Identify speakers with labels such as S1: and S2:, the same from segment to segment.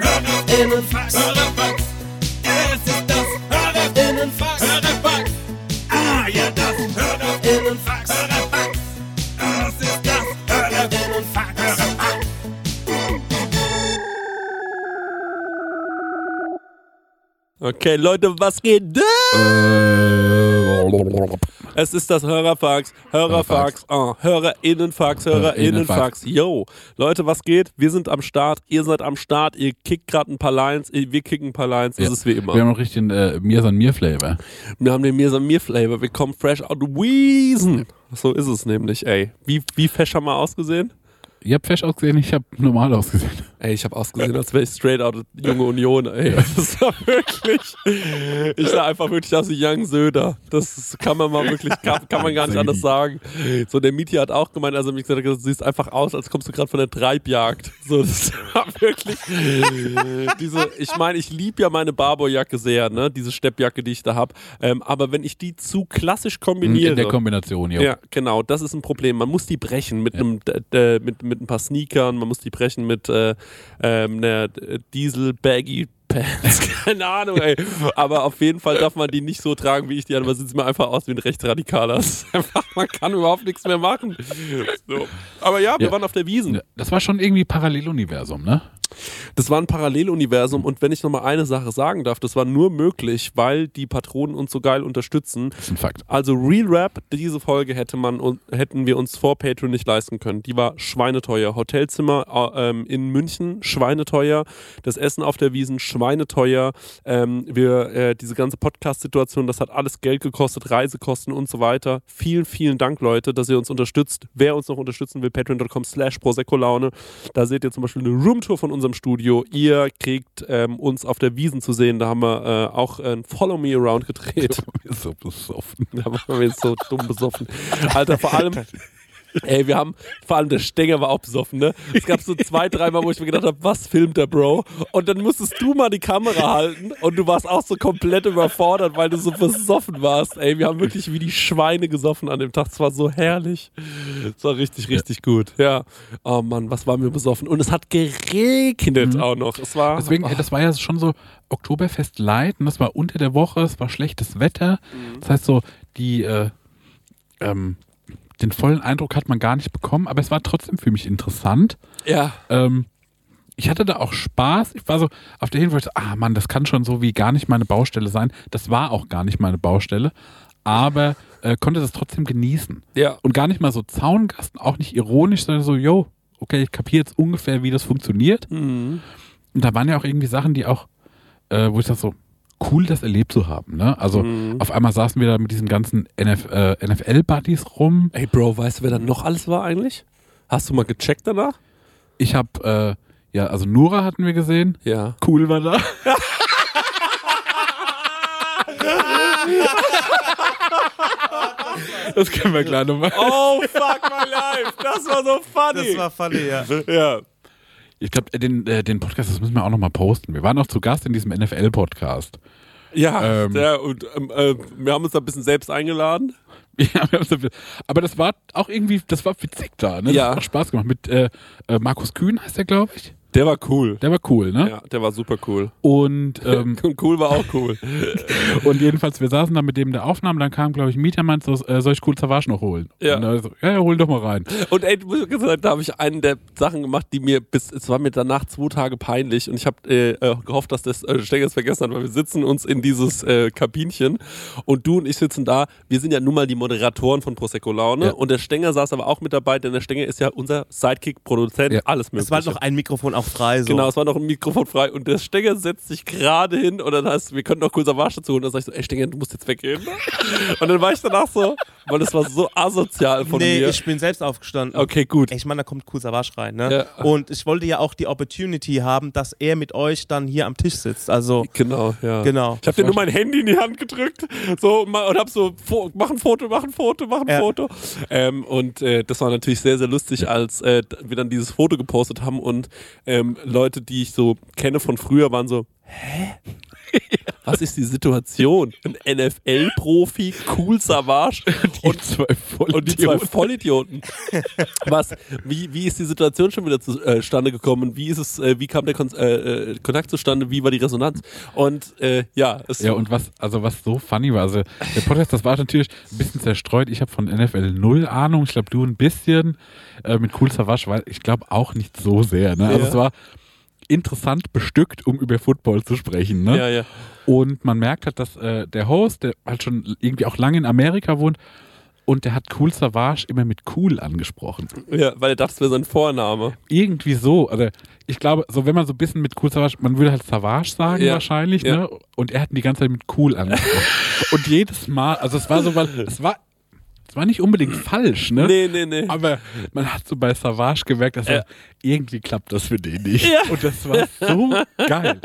S1: Hörerinnenfax. Hörerfax. Es ist das Hörerinnenfax. Hörerfax. Ah, ja, das Hörerinnenfax. Hörerfax. Das ist das Hörerinnenfax. Hörerfax.
S2: Okay, Leute, was geht denn? Es ist das Hörerfax, Hörerfax, oh, Hörerinnenfax, Hörerinnenfax. Yo, Leute, was geht? Wir sind am Start, ihr seid am Start, ihr kickt gerade ein paar Lines, wir kicken ein paar Lines, das
S3: Ja.
S2: ist wie immer.
S3: Wir haben noch richtig den äh, Mir san Mir Flavor.
S2: Wir haben den Mir Flavor, wir kommen fresh out of Wiesen. So ist es nämlich, ey. Wie, wie fesch haben wir ausgesehen?
S3: Ihr habt fesch ausgesehen, ich habe normal ausgesehen.
S2: Ey, ich habe ausgesehen, als wäre ich straight out of Junge Union, ey. Das war wirklich. Ich sah einfach wirklich aus wie Young Söder. Das kann man mal wirklich, kann, kann man gar nicht anders sagen. So, der Mieti hat auch gemeint, also mich gesagt, du siehst einfach aus, als kommst du gerade von der Treibjagd. So, das war wirklich. Diese, ich meine, ich liebe ja meine Barbour-Jacke sehr, ne? Diese Steppjacke, die ich da habe. Ähm, aber wenn ich die zu klassisch kombiniere.
S3: In der Kombination, jo.
S2: Ja, genau, das ist ein Problem. Man muss die brechen mit einem äh, mit, mit ein paar Sneakern, man muss die brechen mit äh, ähm, einer Diesel Baggy Pants, keine Ahnung, ey. Aber auf jeden Fall darf man die nicht so tragen, wie ich die an, weil sieht mir einfach aus wie ein Rechtsradikaler. Man kann überhaupt nichts mehr machen. So. Aber ja, wir
S3: Ja.
S2: waren auf der Wiesen.
S3: Das war schon irgendwie Paralleluniversum, ne?
S2: Das war ein Paralleluniversum und wenn ich nochmal eine Sache sagen darf, das war nur möglich, weil die Patronen uns so geil unterstützen.
S3: Das ist ein Fakt.
S2: Also Real Rap, diese Folge hätte man hätten wir uns vor Patreon nicht leisten können. Die war schweineteuer. Hotelzimmer äh, ähm, in München schweineteuer. Das Essen auf der Wiesen schweineteuer. Ähm, wir äh, diese ganze Podcast-Situation, das hat alles Geld gekostet, Reisekosten und so weiter. Vielen, vielen Dank, Leute, dass ihr uns unterstützt. Wer uns noch unterstützen will, patreon.com/slash Prosecco-Laune. Da seht ihr zum Beispiel eine Roomtour von unserem Studio. Ihr kriegt ähm, uns auf der Wiesen zu sehen. Da haben wir äh, auch ein Follow Me Around gedreht.
S3: so besoffen.
S2: Da waren wir so dumm besoffen. Alter, vor allem. Ey, wir haben, vor allem der Stenger war auch besoffen, ne? Es gab so zwei, dreimal, wo ich mir gedacht habe, was filmt der Bro? Und dann musstest du mal die Kamera halten und du warst auch so komplett überfordert, weil du so besoffen warst. Ey, wir haben wirklich wie die Schweine gesoffen an dem Tag. Es war so herrlich. Es war richtig, richtig gut. Ja. Oh Mann, was waren wir besoffen? Und es hat geregnet auch noch. Es war.
S3: Deswegen, ey, das war ja schon so Oktoberfest Light und das war unter der Woche, es war schlechtes Wetter. Das heißt so, die, äh, ähm, den vollen Eindruck hat man gar nicht bekommen, aber es war trotzdem für mich interessant.
S2: ja.
S3: Ähm, ich hatte da auch Spaß. Ich war so auf der Hinweis, ah Mann, das kann schon so wie gar nicht meine Baustelle sein. Das war auch gar nicht meine Baustelle, aber äh, konnte das trotzdem genießen.
S2: Ja.
S3: Und gar nicht mal so Zaungasten, auch nicht ironisch, sondern so, yo, okay, ich kapiere jetzt ungefähr, wie das funktioniert.
S2: Mhm.
S3: Und da waren ja auch irgendwie Sachen, die auch, äh, wo ich dachte so, cool, das erlebt zu haben. Ne? Also
S2: Mhm.
S3: auf einmal saßen wir da mit diesen ganzen NF, äh, NFL-Buddies rum.
S2: Ey, Bro, weißt du, wer da noch alles war eigentlich? Hast du mal gecheckt danach?
S3: Ich habe, äh, ja, also Nora hatten wir gesehen.
S2: Ja.
S3: Cool war da. Das können wir gleich nochmal.
S2: Oh, fuck my life. Das war so funny.
S4: Das war funny, ja.
S2: ja.
S3: Ich glaube, den, äh, den Podcast, das müssen wir auch nochmal posten. Wir waren auch zu Gast in diesem NFL-Podcast.
S2: Ja,
S3: Ähm.
S2: der, und ähm, äh, wir haben uns da ein bisschen selbst eingeladen.
S3: Ja, wir haben so- aber das war auch irgendwie, das war witzig da. Ne? Das
S2: Ja.
S3: hat auch Spaß gemacht. Mit äh, äh, Markus Kühn heißt der, glaube ich.
S2: Der war cool.
S3: Der war cool, ne?
S2: Ja, der war super cool.
S3: Und, ähm,
S2: cool war auch cool.
S3: und jedenfalls, wir saßen da mit dem der Aufnahme, dann kam, glaube ich, ein Mieter meint so, äh, soll ich cool Savage noch holen?
S2: Ja.
S3: Und dann so, ja, ja, hol doch mal rein.
S2: Und ey, muss ich gesagt, da habe ich einen der Sachen gemacht, die mir bis, es war mir danach zwei Tage peinlich und ich habe äh, äh, gehofft, dass das äh, Stenger es vergessen hat, weil wir sitzen uns in dieses äh, Kabinchen und du und ich sitzen da. Wir sind ja nun mal die Moderatoren von Prosecco Laune
S3: Ja.
S2: und der Stenger saß aber auch mit dabei, denn der Stenger ist ja unser Sidekick, Produzent,
S3: Ja.
S2: alles mögliche.
S4: Es war noch ein Mikrofon auch frei. So.
S2: Genau, es war noch ein Mikrofon frei und der Stenger setzt sich gerade hin und dann heißt wir könnten noch kurz Savage dazu holen. Dann sag ich so, ey Stenger, du musst jetzt weggehen. und dann war ich danach so, weil das war so asozial von
S4: nee,
S2: mir.
S4: ich bin selbst aufgestanden.
S2: okay, gut.
S4: Ich meine, da kommt Kusavasch rein, ne?
S2: Ja.
S4: Und ich wollte ja auch die Opportunity haben, dass er mit euch dann hier am Tisch sitzt. Also,
S2: Genau, ja.
S4: genau.
S2: Ich habe dir nur mein Handy in die Hand gedrückt so, und hab so, mach ein Foto, mach ein Foto, mach ein
S4: Ja.
S2: Foto. Ähm, und äh, das war natürlich sehr, sehr lustig, als äh, wir dann dieses Foto gepostet haben und ähm, Leute, die ich so kenne von früher, waren so, Was ist die Situation? Ein NFL-Profi, cool Savage und,
S3: zwei
S2: und die zwei Vollidioten. Was? Wie, wie ist die Situation schon wieder zustande gekommen? Wie ist es, äh, wie kam der Kon äh, äh, Kontakt zustande? Wie war die Resonanz? Und äh, ja, es
S3: Ja, und was, also was so funny war, also der Podcast, das war natürlich ein bisschen zerstreut. Ich habe von NFL null Ahnung. Ich glaube, du ein bisschen. Äh, mit Cool Savage, weil ich glaube auch nicht so sehr. Ne? Also
S2: Ja.
S3: es war interessant bestückt, um über Football zu sprechen. Ne?
S2: ja, ja.
S3: Und man merkt halt, dass äh, der Host, der halt schon irgendwie auch lange in Amerika wohnt, und der hat Cool Savage immer mit Cool angesprochen.
S2: Ja, weil er dachte, es wäre sein Vorname.
S3: Irgendwie so. Also ich glaube, so wenn man so ein bisschen mit Cool Savage, man würde halt Savage sagen
S2: Ja,
S3: wahrscheinlich,
S2: ja.
S3: ne? Und er hat ihn die ganze Zeit mit Cool angesprochen. und jedes Mal, also es war so, weil es war, war nicht unbedingt falsch, ne?
S2: Nee, nee, nee.
S3: Aber man hat so bei Savage gemerkt, dass
S2: Ja.
S3: er, irgendwie klappt das für den nicht.
S2: Ja.
S3: Und das war so geil.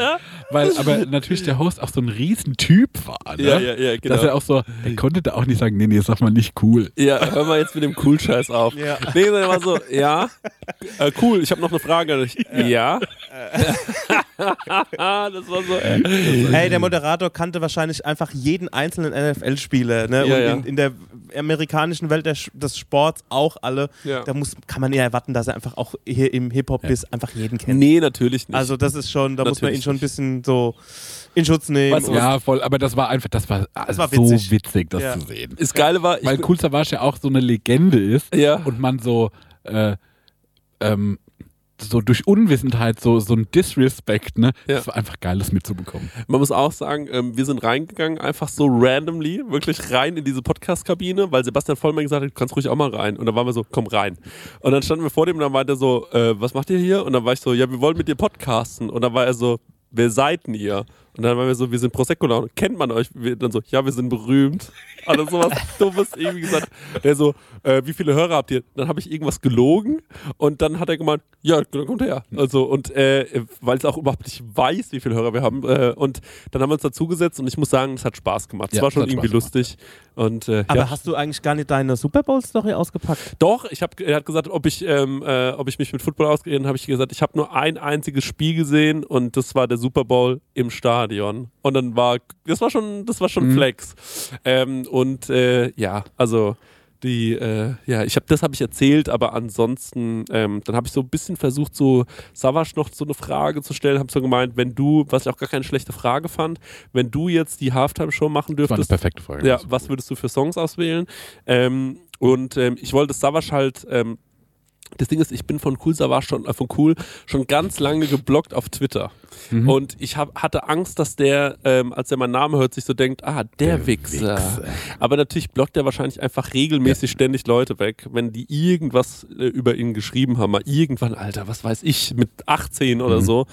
S3: Weil aber natürlich der Host auch so ein Riesentyp war, ne?
S2: Ja, ja, ja, genau.
S3: Dass er auch so, er konnte da auch nicht sagen, nee, nee, sag mal nicht cool.
S2: Ja, hör mal jetzt mit dem Cool-Scheiß auf.
S4: Ja.
S2: Nee, sondern war so, ja, äh, cool, ich habe noch eine Frage an dich. Ja. das war so. Äh.
S4: Hey, der Moderator kannte wahrscheinlich einfach jeden einzelnen NFL-Spieler. Ne?
S2: Ja,
S4: und
S2: ja.
S4: In, in der amerikanischen Welt der, Sch- des Sports auch alle.
S2: Ja.
S4: Da muss, kann man ja erwarten, dass er einfach auch hier im Hip-Hop-Biss einfach jeden kennt.
S2: Nee, natürlich nicht.
S4: Also das ist schon, da muss man
S2: Natürlich
S4: ihn schon ein bisschen so in Schutz nehmen.
S2: Weißt du,
S3: Ja, voll, aber das war einfach, das war, also
S4: war
S3: so
S4: witzig.
S3: witzig, das
S4: Ja.
S3: zu sehen.
S2: das Geile war, ich
S3: Weil Cool Savage ja auch so eine Legende ist
S2: ja,
S3: und man so, äh, ähm, so durch Unwissenheit, so, so ein Disrespect, ne?
S2: Ja.
S3: Das war einfach geil, das mitzubekommen.
S2: man muss auch sagen, ähm, wir sind reingegangen, einfach so randomly, wirklich rein in diese Podcast-Kabine, weil Sebastian Vollmann gesagt hat, du kannst ruhig auch mal rein. Und dann waren wir so, komm rein. Und dann standen wir vor dem und dann meinte er so, äh, was macht ihr hier? Und dann war ich so, ja, wir wollen mit dir podcasten. Und dann war er so, wer seid denn ihr? Und dann waren wir so, wir sind Prosecco Laune. Kennt man euch? Wir, dann so, ja, wir sind berühmt. Also sowas Dummes irgendwie gesagt. Der so, äh, wie viele Hörer habt ihr? Dann habe ich irgendwas gelogen und dann hat er gemeint, ja, dann kommt her. Also und äh, weil ich auch überhaupt nicht weiß, wie viele Hörer wir haben. Äh, und dann haben wir uns dazugesetzt und ich muss sagen, es hat Spaß gemacht. Es
S3: Ja,
S2: war
S3: es
S2: schon
S3: hat
S2: irgendwie
S3: Spaß gemacht.
S2: lustig. Und äh,
S4: Aber
S2: ja.
S4: hast du eigentlich gar nicht deine Super Bowl-Story ausgepackt?
S2: Doch, ich hab, er hat gesagt, ob ich, ähm, äh, ob ich mich mit Football auskenne, habe ich gesagt, ich habe nur ein einziges Spiel gesehen und das war der Super Bowl im Stadion. Und dann war, das war schon, das war schon
S3: Mhm.
S2: Flex. Ähm, und äh, ja, also die, äh, ja, ich habe, das habe ich erzählt, aber ansonsten, ähm, dann habe ich so ein bisschen versucht, so Savage noch so eine Frage zu stellen, habe so gemeint, wenn du, was ich auch gar keine schlechte Frage fand, wenn du jetzt die Halftime-Show machen
S3: Das war eine
S2: dürftest,
S3: perfekte Folge.
S2: ja, was würdest du für Songs auswählen? Ähm, und ähm, ich wollte Savage halt. Ähm, das Ding ist, ich bin von Cool Savage schon, äh, von Cool schon ganz lange geblockt auf Twitter.
S3: Mhm.
S2: Und ich hab, hatte Angst, dass der, ähm, als er meinen Namen hört, sich so denkt, ah, der,
S3: Der
S2: Wichser.
S3: Wichser.
S2: Aber natürlich blockt er wahrscheinlich einfach regelmäßig ständig Leute weg, wenn die irgendwas äh, über ihn geschrieben haben. Mal irgendwann, Alter, was weiß ich, mit 18 oder
S3: Mhm.
S2: so.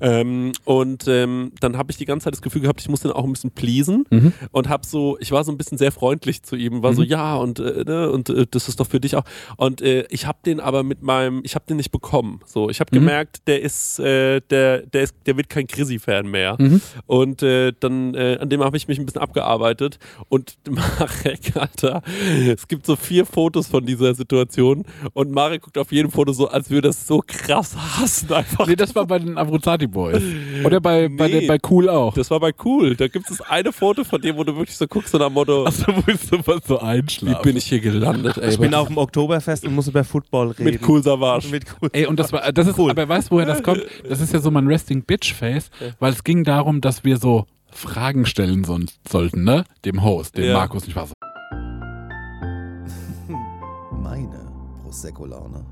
S2: Ähm, und ähm, dann habe ich die ganze Zeit das Gefühl gehabt, ich muss den auch ein bisschen pleasen
S3: Mhm.
S2: und habe so, ich war so ein bisschen sehr freundlich zu ihm, war so,
S3: Mhm.
S2: ja, und, äh, ne, und äh, das ist doch für dich auch. Und äh, ich habe den aber mit meinem, ich habe den nicht bekommen. So, ich habe
S3: Mhm.
S2: gemerkt, der ist, äh, der, der ist, der wird kein Chrissy-Fan mehr.
S3: Mhm.
S2: Und äh, dann, äh, an dem habe ich mich ein bisschen abgearbeitet. Und Marek, Alter, es gibt so vier Fotos von dieser Situation. Und Marek guckt auf jedem Foto so, als würde er es so krass hassen. Einfach.
S3: Nee, das war bei den Abruzati Boys. Oder bei, bei,
S2: Nee.
S3: der, bei Cool auch.
S2: Das war bei cool. Da gibt es eine Foto von dem, wo du wirklich so guckst und am Motto,
S3: Achso, wo ich sowas so
S2: wie
S3: einschlafen.
S2: bin ich hier gelandet, ey.
S4: Ich bin auf dem Oktoberfest und muss über Football reden.
S2: Mit cool Savage.
S4: Mit cool.
S3: Ey, und das war, das ist,
S4: Cool.
S3: aber weißt du, woher das kommt? Das ist ja so mein Resting Bitch Face, weil es ging darum, dass wir so Fragen stellen so, sollten, ne? Dem Host, dem
S2: Ja.
S3: Markus, nicht wahr? So,
S5: Meine Prosecco-Laune.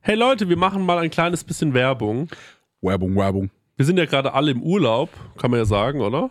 S2: Hey Leute, wir machen mal ein kleines bisschen Werbung.
S3: Werbung, Werbung.
S2: Wir sind ja gerade alle im Urlaub, kann man ja sagen, oder?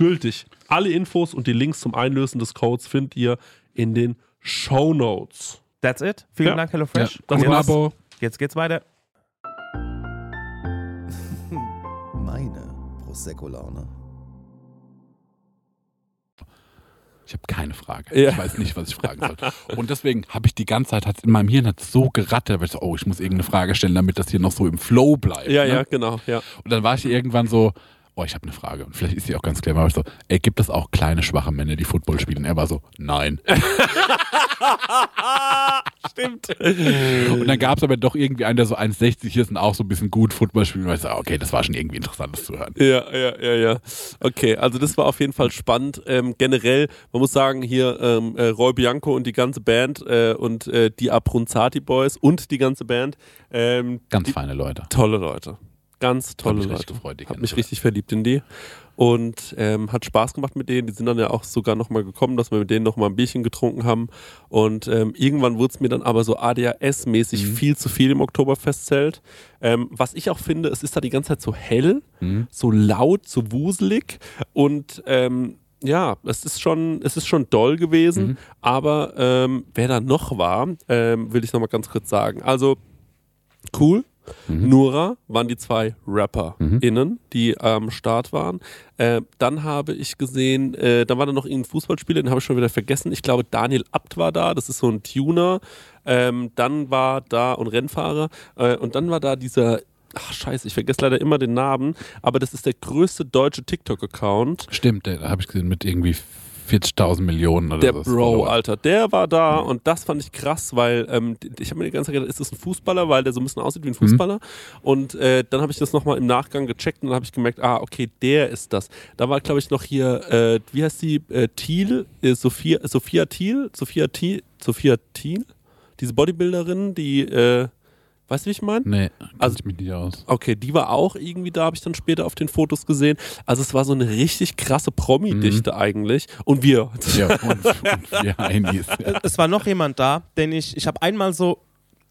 S2: gültig. Alle Infos und die Links zum Einlösen des Codes findet ihr in den Show Notes.
S4: That's it. Vielen
S2: Ja.
S4: Dank,
S3: Ja.
S4: HelloFresh.
S3: Das
S4: Und
S3: war
S4: jetzt,
S3: Abo.
S4: jetzt geht's weiter.
S5: Meine Prosecco-Laune.
S3: Ich habe keine Frage.
S2: Ja.
S3: Ich weiß nicht, was ich fragen soll. Und deswegen habe ich die ganze Zeit, hat's in meinem Hirn hat's so gerattert, weil ich so, oh, ich muss irgendeine Frage stellen, damit das hier noch so im Flow bleibt.
S2: Ja,
S3: ne?
S2: ja, genau, ja.
S3: Und dann war ich irgendwann so, oh, ich habe eine Frage. Und vielleicht ist sie auch ganz clever. Aber so, ey, gibt es auch kleine, schwache Männer, die Football spielen? Er war so, nein.
S2: Stimmt.
S3: Und dann gab es aber doch irgendwie einen, der so 1,60 ist und auch so ein bisschen gut Football spielt. Und ich so, okay, das war schon irgendwie interessant, das zu hören.
S2: Ja, ja, ja, ja. Okay, also das war auf jeden Fall spannend. Ähm, generell, man muss sagen, hier ähm, äh, Roy Bianco und die ganze Band äh, und äh, die Abronzati Boys und die ganze Band, ähm,
S3: Ganz
S2: die,
S3: feine Leute.
S2: tolle Leute. Ganz tolle Leute.
S3: gefreut,
S2: Hab mich richtig verliebt in die. Und ähm, hat Spaß gemacht mit denen. Die sind dann ja auch sogar nochmal gekommen, dass wir mit denen nochmal ein Bierchen getrunken haben. Und ähm, irgendwann wurde es mir dann aber so ADHS-mäßig
S3: Mhm.
S2: viel zu viel im Oktoberfestzelt. Ähm, was ich auch finde, es ist da die ganze Zeit so hell,
S3: Mhm.
S2: so laut, so wuselig. Und ähm, ja, es ist schon, es ist schon doll gewesen.
S3: Mhm.
S2: Aber ähm, wer da noch war, ähm, will ich nochmal ganz kurz sagen. Also cool.
S3: Mhm.
S2: Nura waren die zwei RapperInnen, die am Start waren. Äh, dann habe ich gesehen, äh, da war da noch irgendein Fußballspieler, den habe ich schon wieder vergessen. Ich glaube, Daniel Abt war da, das ist so ein Tuner. Ähm, dann war da und Rennfahrer. Äh, und dann war da dieser, ach scheiße, ich vergesse leider immer den Namen, aber das ist der größte deutsche TikTok-Account.
S3: Stimmt, da habe ich gesehen, mit irgendwie 40.000 Millionen oder
S2: Der
S3: so.
S2: Bro, Alter, der war da und das fand ich krass, weil ähm, ich habe mir die ganze Zeit gedacht, ist das ein Fußballer, weil der so ein bisschen aussieht wie ein Fußballer. Und äh, dann habe ich das nochmal im Nachgang gecheckt und dann habe ich gemerkt, ah, okay, der ist das. Da war, glaube ich, noch hier, äh, wie heißt die, äh, Thiel, äh, Sophia, Sophia Thiel, Sophia Thiel, Sophia Thiel, diese Bodybuilderin, die, äh, weißt du, wie ich meine?
S3: Nee,
S2: Also-
S3: ich mich nicht aus.
S2: Okay, die war auch irgendwie da, habe ich dann später auf den Fotos gesehen. Also es war so eine richtig krasse Promi-Dichte eigentlich. Und wir.
S3: Ja, und, und wir Heinis.
S4: es war noch jemand da, den ich, ich habe einmal so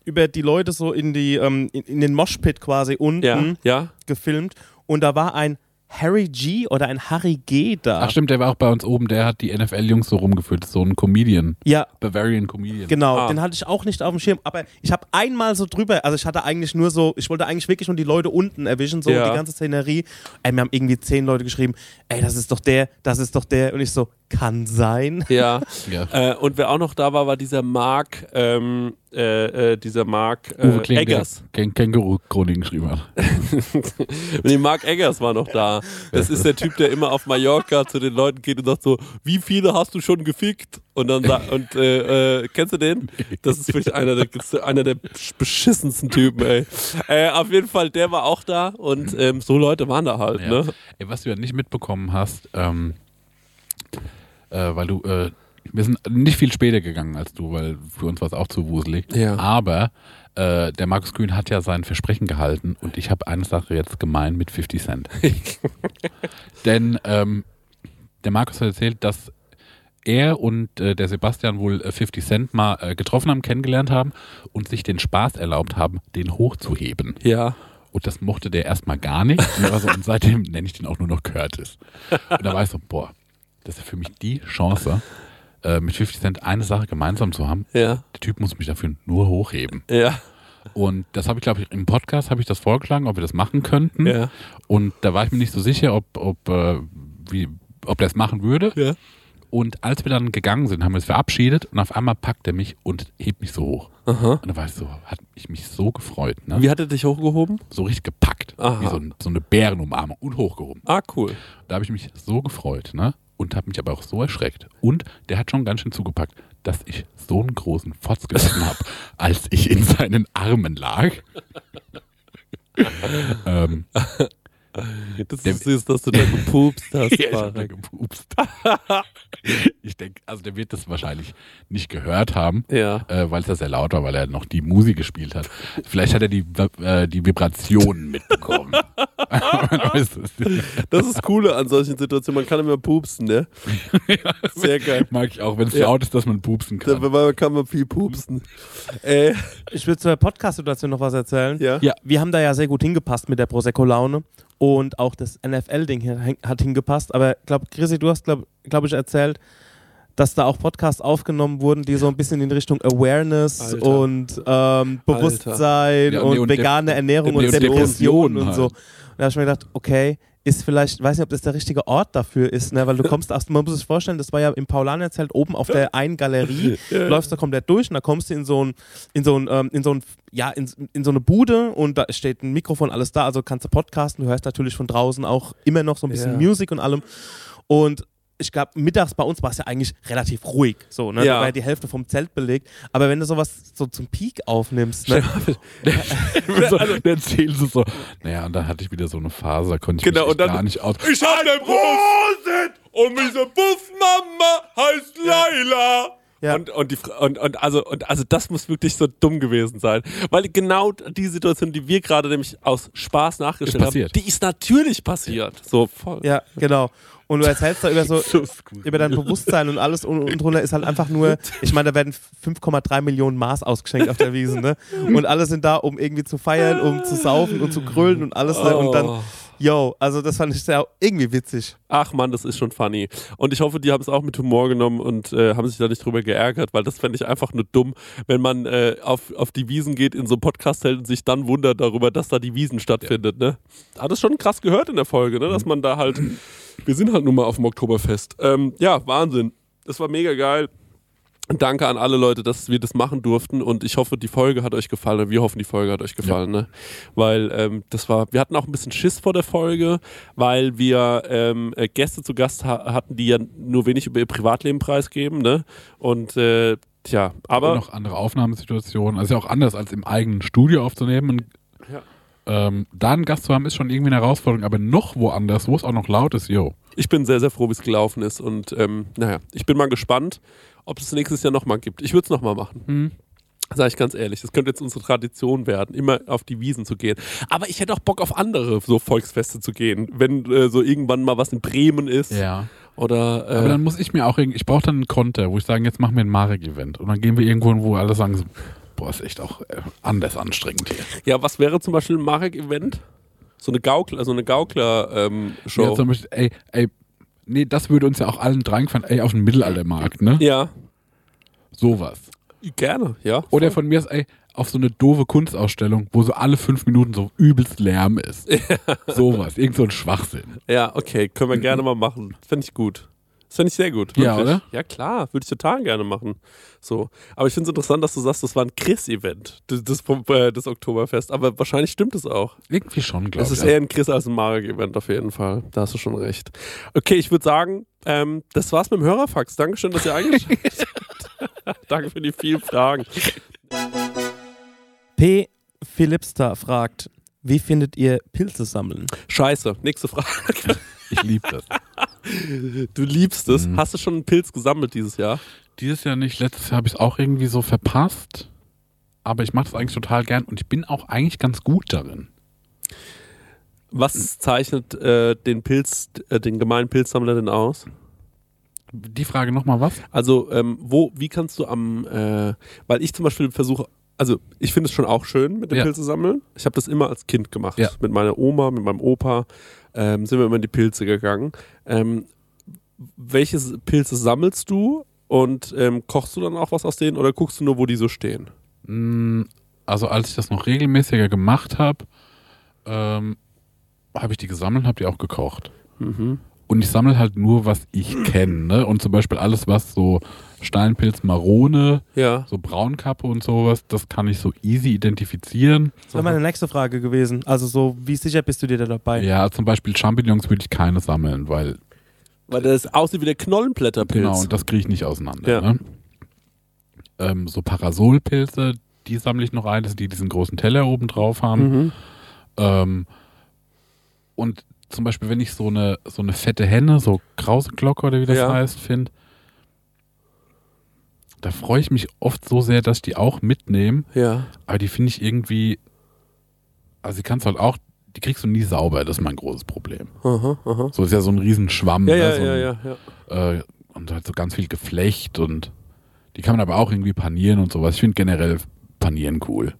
S4: über die Leute so in die, ähm, in, in den Moshpit quasi unten
S2: Ja, ja.
S4: gefilmt und da war ein Harry G oder ein Harry G da.
S3: Ach stimmt, der war auch bei uns oben, der hat die NFL-Jungs so rumgeführt, so ein Comedian.
S4: Ja,
S3: Bavarian Comedian.
S4: Genau,
S2: Ah.
S4: den hatte ich auch nicht auf dem Schirm, aber ich habe einmal so drüber, also ich hatte eigentlich nur so, ich wollte eigentlich wirklich nur die Leute unten erwischen, so
S2: Ja.
S4: die ganze Szenerie. Ey, mir haben irgendwie zehn Leute geschrieben, ey, das ist doch der, das ist doch der. Und ich so, kann sein.
S2: Ja.
S3: Ja.
S2: Äh, und wer auch noch da war, war dieser Mark, ähm, äh, äh, dieser Mark äh,
S3: Uwe Kling,
S2: Eggers.
S3: der Kä- Känguru-Chroniken geschrieben hat.
S2: nee, Mark Eggers war noch da. Das ist der Typ, der immer auf Mallorca zu den Leuten geht und sagt so, wie viele hast du schon gefickt? Und dann und äh, äh, kennst du den? Das ist wirklich einer der, einer der beschissensten Typen, ey. Äh, auf jeden Fall, der war auch da und ähm, so Leute waren da halt,
S3: Ja.
S2: ne?
S3: Ey, was du ja nicht mitbekommen hast, ähm, äh, weil du, äh, wir sind nicht viel später gegangen als du, weil für uns war es auch zu wuselig.
S2: Ja.
S3: Aber äh, der Markus Kühn hat ja sein Versprechen gehalten und ich habe eine Sache jetzt gemein mit 50 Cent. Denn ähm, der Markus hat erzählt, dass er und äh, der Sebastian wohl äh, 50 Cent mal äh, getroffen haben, kennengelernt haben und sich den Spaß erlaubt haben, den hochzuheben.
S2: Ja.
S3: Und das mochte der erstmal gar nicht. Und, so, und seitdem nenne ich den auch nur noch Curtis. Und da war ich so, boah, das ist für mich die Chance, äh, mit 50 Cent eine Sache gemeinsam zu haben.
S2: Ja.
S3: Der Typ muss mich dafür nur hochheben.
S2: Ja.
S3: Und das habe ich, glaube ich, im Podcast habe ich das vorgeschlagen, ob wir das machen könnten.
S2: Ja.
S3: Und da war ich mir nicht so sicher, ob, ob, äh, wie, ob der es machen würde.
S2: Ja.
S3: Und als wir dann gegangen sind, haben wir uns verabschiedet und auf einmal packt er mich und hebt mich so hoch.
S2: Aha.
S3: Und da war ich so, hat ich mich so gefreut. Ne?
S2: Wie hat er dich hochgehoben?
S3: so richtig gepackt.
S2: Aha.
S3: Wie so, ein, so eine Bärenumarmung und hochgehoben.
S2: Ah, cool.
S3: Da habe ich mich so gefreut, ne? Und habe mich aber auch so erschreckt. Und der hat schon ganz schön zugepackt, dass ich so einen großen Fotz gelassen habe, als ich in seinen Armen lag. ähm,
S2: Das
S3: Der-
S2: ist süß, dass du da gepupst hast.
S3: ich hab da gepupst. ich denke, also der wird das wahrscheinlich nicht gehört haben,
S2: ja.
S3: äh, weil es ja sehr laut war, weil er noch die Musik gespielt hat. Vielleicht hat er die, äh, die Vibrationen mitbekommen.
S2: Das ist das Coole an solchen Situationen. Man kann immer pupsen, ne? Sehr geil.
S3: Mag ich auch, wenn es
S2: Ja.
S3: laut ist, dass man pupsen kann.
S2: Da kann man viel pupsen. Äh,
S4: Ich will zur Podcast-Situation noch was erzählen.
S2: ja.
S3: Ja.
S4: Wir haben da ja sehr gut hingepasst mit der Prosecco-Laune und auch das NFL-Ding hat hingepasst. Aber ich glaube, Chrissy, du hast, glaube glaub ich, erzählt, dass da auch Podcasts aufgenommen wurden, die so ein bisschen in Richtung Awareness
S2: Alter.
S4: und ähm, Bewusstsein
S3: Ja, und-
S4: und,
S3: und
S4: vegane Ernährung
S3: und
S4: und
S3: Depressionen
S4: Depression und
S3: halt.
S4: so. Und da habe ich mir gedacht, okay, ist vielleicht, weiß nicht, ob das der richtige Ort dafür ist, ne? weil du kommst aus, man muss sich vorstellen, das war ja im Paulanerzelt oben auf der einen Galerie, du läufst da komplett durch und da kommst du in so ein, in so ein, ähm, in so ein, ja, in, in so eine Bude und da steht ein Mikrofon, alles da, also kannst du podcasten, du hörst natürlich von draußen auch immer noch so ein bisschen
S2: Ja.
S4: Musik und allem und ich glaube, mittags bei uns war es ja eigentlich relativ ruhig, so, ne?
S2: Ja.
S4: Da war ja die Hälfte vom Zelt belegt. Aber wenn du sowas so zum Peak aufnimmst, ne?
S3: so, dann erzählen sie so, naja, und dann hatte ich wieder so eine Phase, da konnte ich
S2: Genau,
S3: mich
S2: und dann-
S3: gar nicht aus.
S2: Ich hab den Prosit und diese Buffmama heißt Laila.
S4: Ja.
S2: Und, und, die, und, und, also, und also das muss wirklich so dumm gewesen sein. Weil genau die Situation, die wir gerade nämlich aus Spaß nachgestellt haben, die ist natürlich passiert. So voll.
S4: Ja, genau. Und du erzählst da über so,
S3: So
S4: über dein Bewusstsein und alles und, und drunter ist halt einfach nur, ich meine, da werden 5,3 Millionen Maß ausgeschenkt auf der Wiese, ne? Und alle sind da, um irgendwie zu feiern, um zu saufen und zu grölen und alles, ne? Und dann,
S2: Oh.
S4: Yo, also das fand ich sehr irgendwie witzig.
S2: Ach man, das ist schon funny. Und ich hoffe, die haben es auch mit Humor genommen und äh, haben sich da nicht drüber geärgert, weil das fände ich einfach nur dumm, wenn man äh, auf, auf die Wiesen geht, in so einem Podcast hält und sich dann wundert darüber, dass da die Wiesen stattfindet. Ne? Hat es schon krass gehört in der Folge, ne? dass man da halt, wir sind halt nun mal auf dem Oktoberfest. Ähm, ja, Wahnsinn. Das war mega geil. Danke an alle Leute, dass wir das machen durften und ich hoffe, die Folge hat euch gefallen. Wir hoffen, die Folge hat euch gefallen, ne? Weil ähm, das war, wir hatten auch ein bisschen Schiss vor der Folge, weil wir ähm, äh, Gäste zu Gast ha hatten, die ja nur wenig über ihr Privatleben preisgeben, ne? Und äh, tja,
S3: Aber noch andere Aufnahmesituationen. Also ja auch anders als im eigenen Studio aufzunehmen. Und,
S2: Ja.
S3: ähm, da einen Gast zu haben, ist schon irgendwie eine Herausforderung, aber noch woanders, wo es auch noch laut ist, yo.
S2: ich bin sehr, sehr froh, wie es gelaufen ist. Und ähm, naja, ich bin mal gespannt, ob es nächstes Jahr nochmal gibt. Ich würde es nochmal machen.
S3: Hm.
S2: Sag ich ganz ehrlich, das könnte jetzt unsere Tradition werden, immer auf die Wiesen zu gehen. Aber ich hätte auch Bock auf andere so Volksfeste zu gehen, wenn äh, so irgendwann mal was in Bremen ist.
S3: Ja.
S2: Oder
S3: Aber
S2: äh,
S3: dann muss ich mir auch irgendwie, ich brauche dann einen Konter, wo ich sage, jetzt machen wir ein Marek-Event. Und dann gehen wir irgendwo hin, wo alle sagen so, boah, ist echt auch äh, anders anstrengend hier.
S2: ja, was wäre zum Beispiel ein Marek-Event? So eine Gaukler, so eine Gaukler-Show.
S3: Ja, zum Beispiel, ey, ey, nee, das würde uns ja auch allen dreien gefallen, ey, auf den Mittelaltermarkt, ne?
S2: ja,
S3: Sowas.
S2: gerne, ja.
S3: Oder von mir ist, ey, auf so eine doofe Kunstausstellung, wo so alle fünf Minuten so übelst Lärm ist. Sowas, irgend so ein Schwachsinn.
S2: Ja, okay, können wir gerne mal machen. Fände ich gut. Das fände ich sehr gut.
S3: Ja,
S2: wirklich.
S3: oder?
S2: Ja, klar, würde ich total gerne machen. So. Aber ich finde es interessant, dass du sagst, das war ein Chris-Event, das, das, äh, das Oktoberfest. Aber wahrscheinlich stimmt es auch.
S3: Irgendwie schon, glaube
S2: Es
S3: ich.
S2: ist eher ein Chris als ein Marek-Event auf jeden Fall. Da hast du schon recht. Okay, ich würde sagen, ähm, das war's mit dem Hörerfax. Dankeschön, dass ihr eingeschaltet habt. Danke für die vielen Fragen.
S4: P. Philipster fragt, wie findet ihr Pilze sammeln?
S2: Scheiße, nächste Frage.
S3: ich liebe das.
S2: Du liebst es.
S3: Mhm.
S2: Hast du schon einen Pilz gesammelt dieses Jahr?
S3: Dieses Jahr nicht, letztes Jahr habe ich es auch irgendwie so verpasst. Aber ich mache das eigentlich total gern und ich bin auch eigentlich ganz gut darin.
S2: Was zeichnet äh, den Pilz, äh, den gemeinen Pilzsammler denn aus?
S3: Die Frage nochmal was?
S2: Also, ähm, wo, wie kannst du am, äh, weil ich zum Beispiel versuche, also ich finde es schon auch schön mit dem
S3: Ja.
S2: Pilze sammeln. Ich habe das immer als Kind gemacht.
S3: Ja.
S2: Mit meiner Oma, mit meinem Opa ähm, sind wir immer in die Pilze gegangen. Ähm, welche Pilze sammelst du und ähm, kochst du dann auch was aus denen oder guckst du nur, wo die so stehen?
S3: Mm, Also als ich das noch regelmäßiger gemacht habe, ähm, habe ich die gesammelt und habe die auch gekocht.
S2: Mhm.
S3: Und ich sammle halt nur, was ich kenne. Ne? Und zum Beispiel alles, was so Steinpilz, Marone,
S2: Ja.
S3: so Braunkappe und sowas, das kann ich so easy identifizieren.
S4: Das wäre meine nächste Frage gewesen. Also so, wie sicher bist du dir da dabei?
S3: Ja, zum Beispiel Champignons würde ich keine sammeln, weil
S2: Weil das aussieht wie der Knollenblätterpilz.
S3: genau, und das kriege ich nicht auseinander.
S2: Ja.
S3: Ne? Ähm, so Parasolpilze, die sammle ich noch ein, das sind die, die diesen großen Teller oben drauf haben.
S2: Mhm.
S3: Ähm, und zum Beispiel, wenn ich so eine, so eine fette Henne, so Krauseglocke oder wie das
S2: Ja.
S3: heißt, finde, da freue ich mich oft so sehr, dass ich die auch mitnehme.
S2: Ja.
S3: Aber die finde ich irgendwie, also die kannst du halt auch, die kriegst du nie sauber, das ist mein großes Problem.
S2: Aha, aha.
S3: So ist ja so ein Riesenschwamm.
S2: Ja,
S3: ne,
S2: ja,
S3: so
S2: ja,
S3: ein,
S2: ja, ja.
S3: Äh, und halt so ganz viel Geflecht und die kann man aber auch irgendwie panieren und sowas. Ich finde generell panieren cool.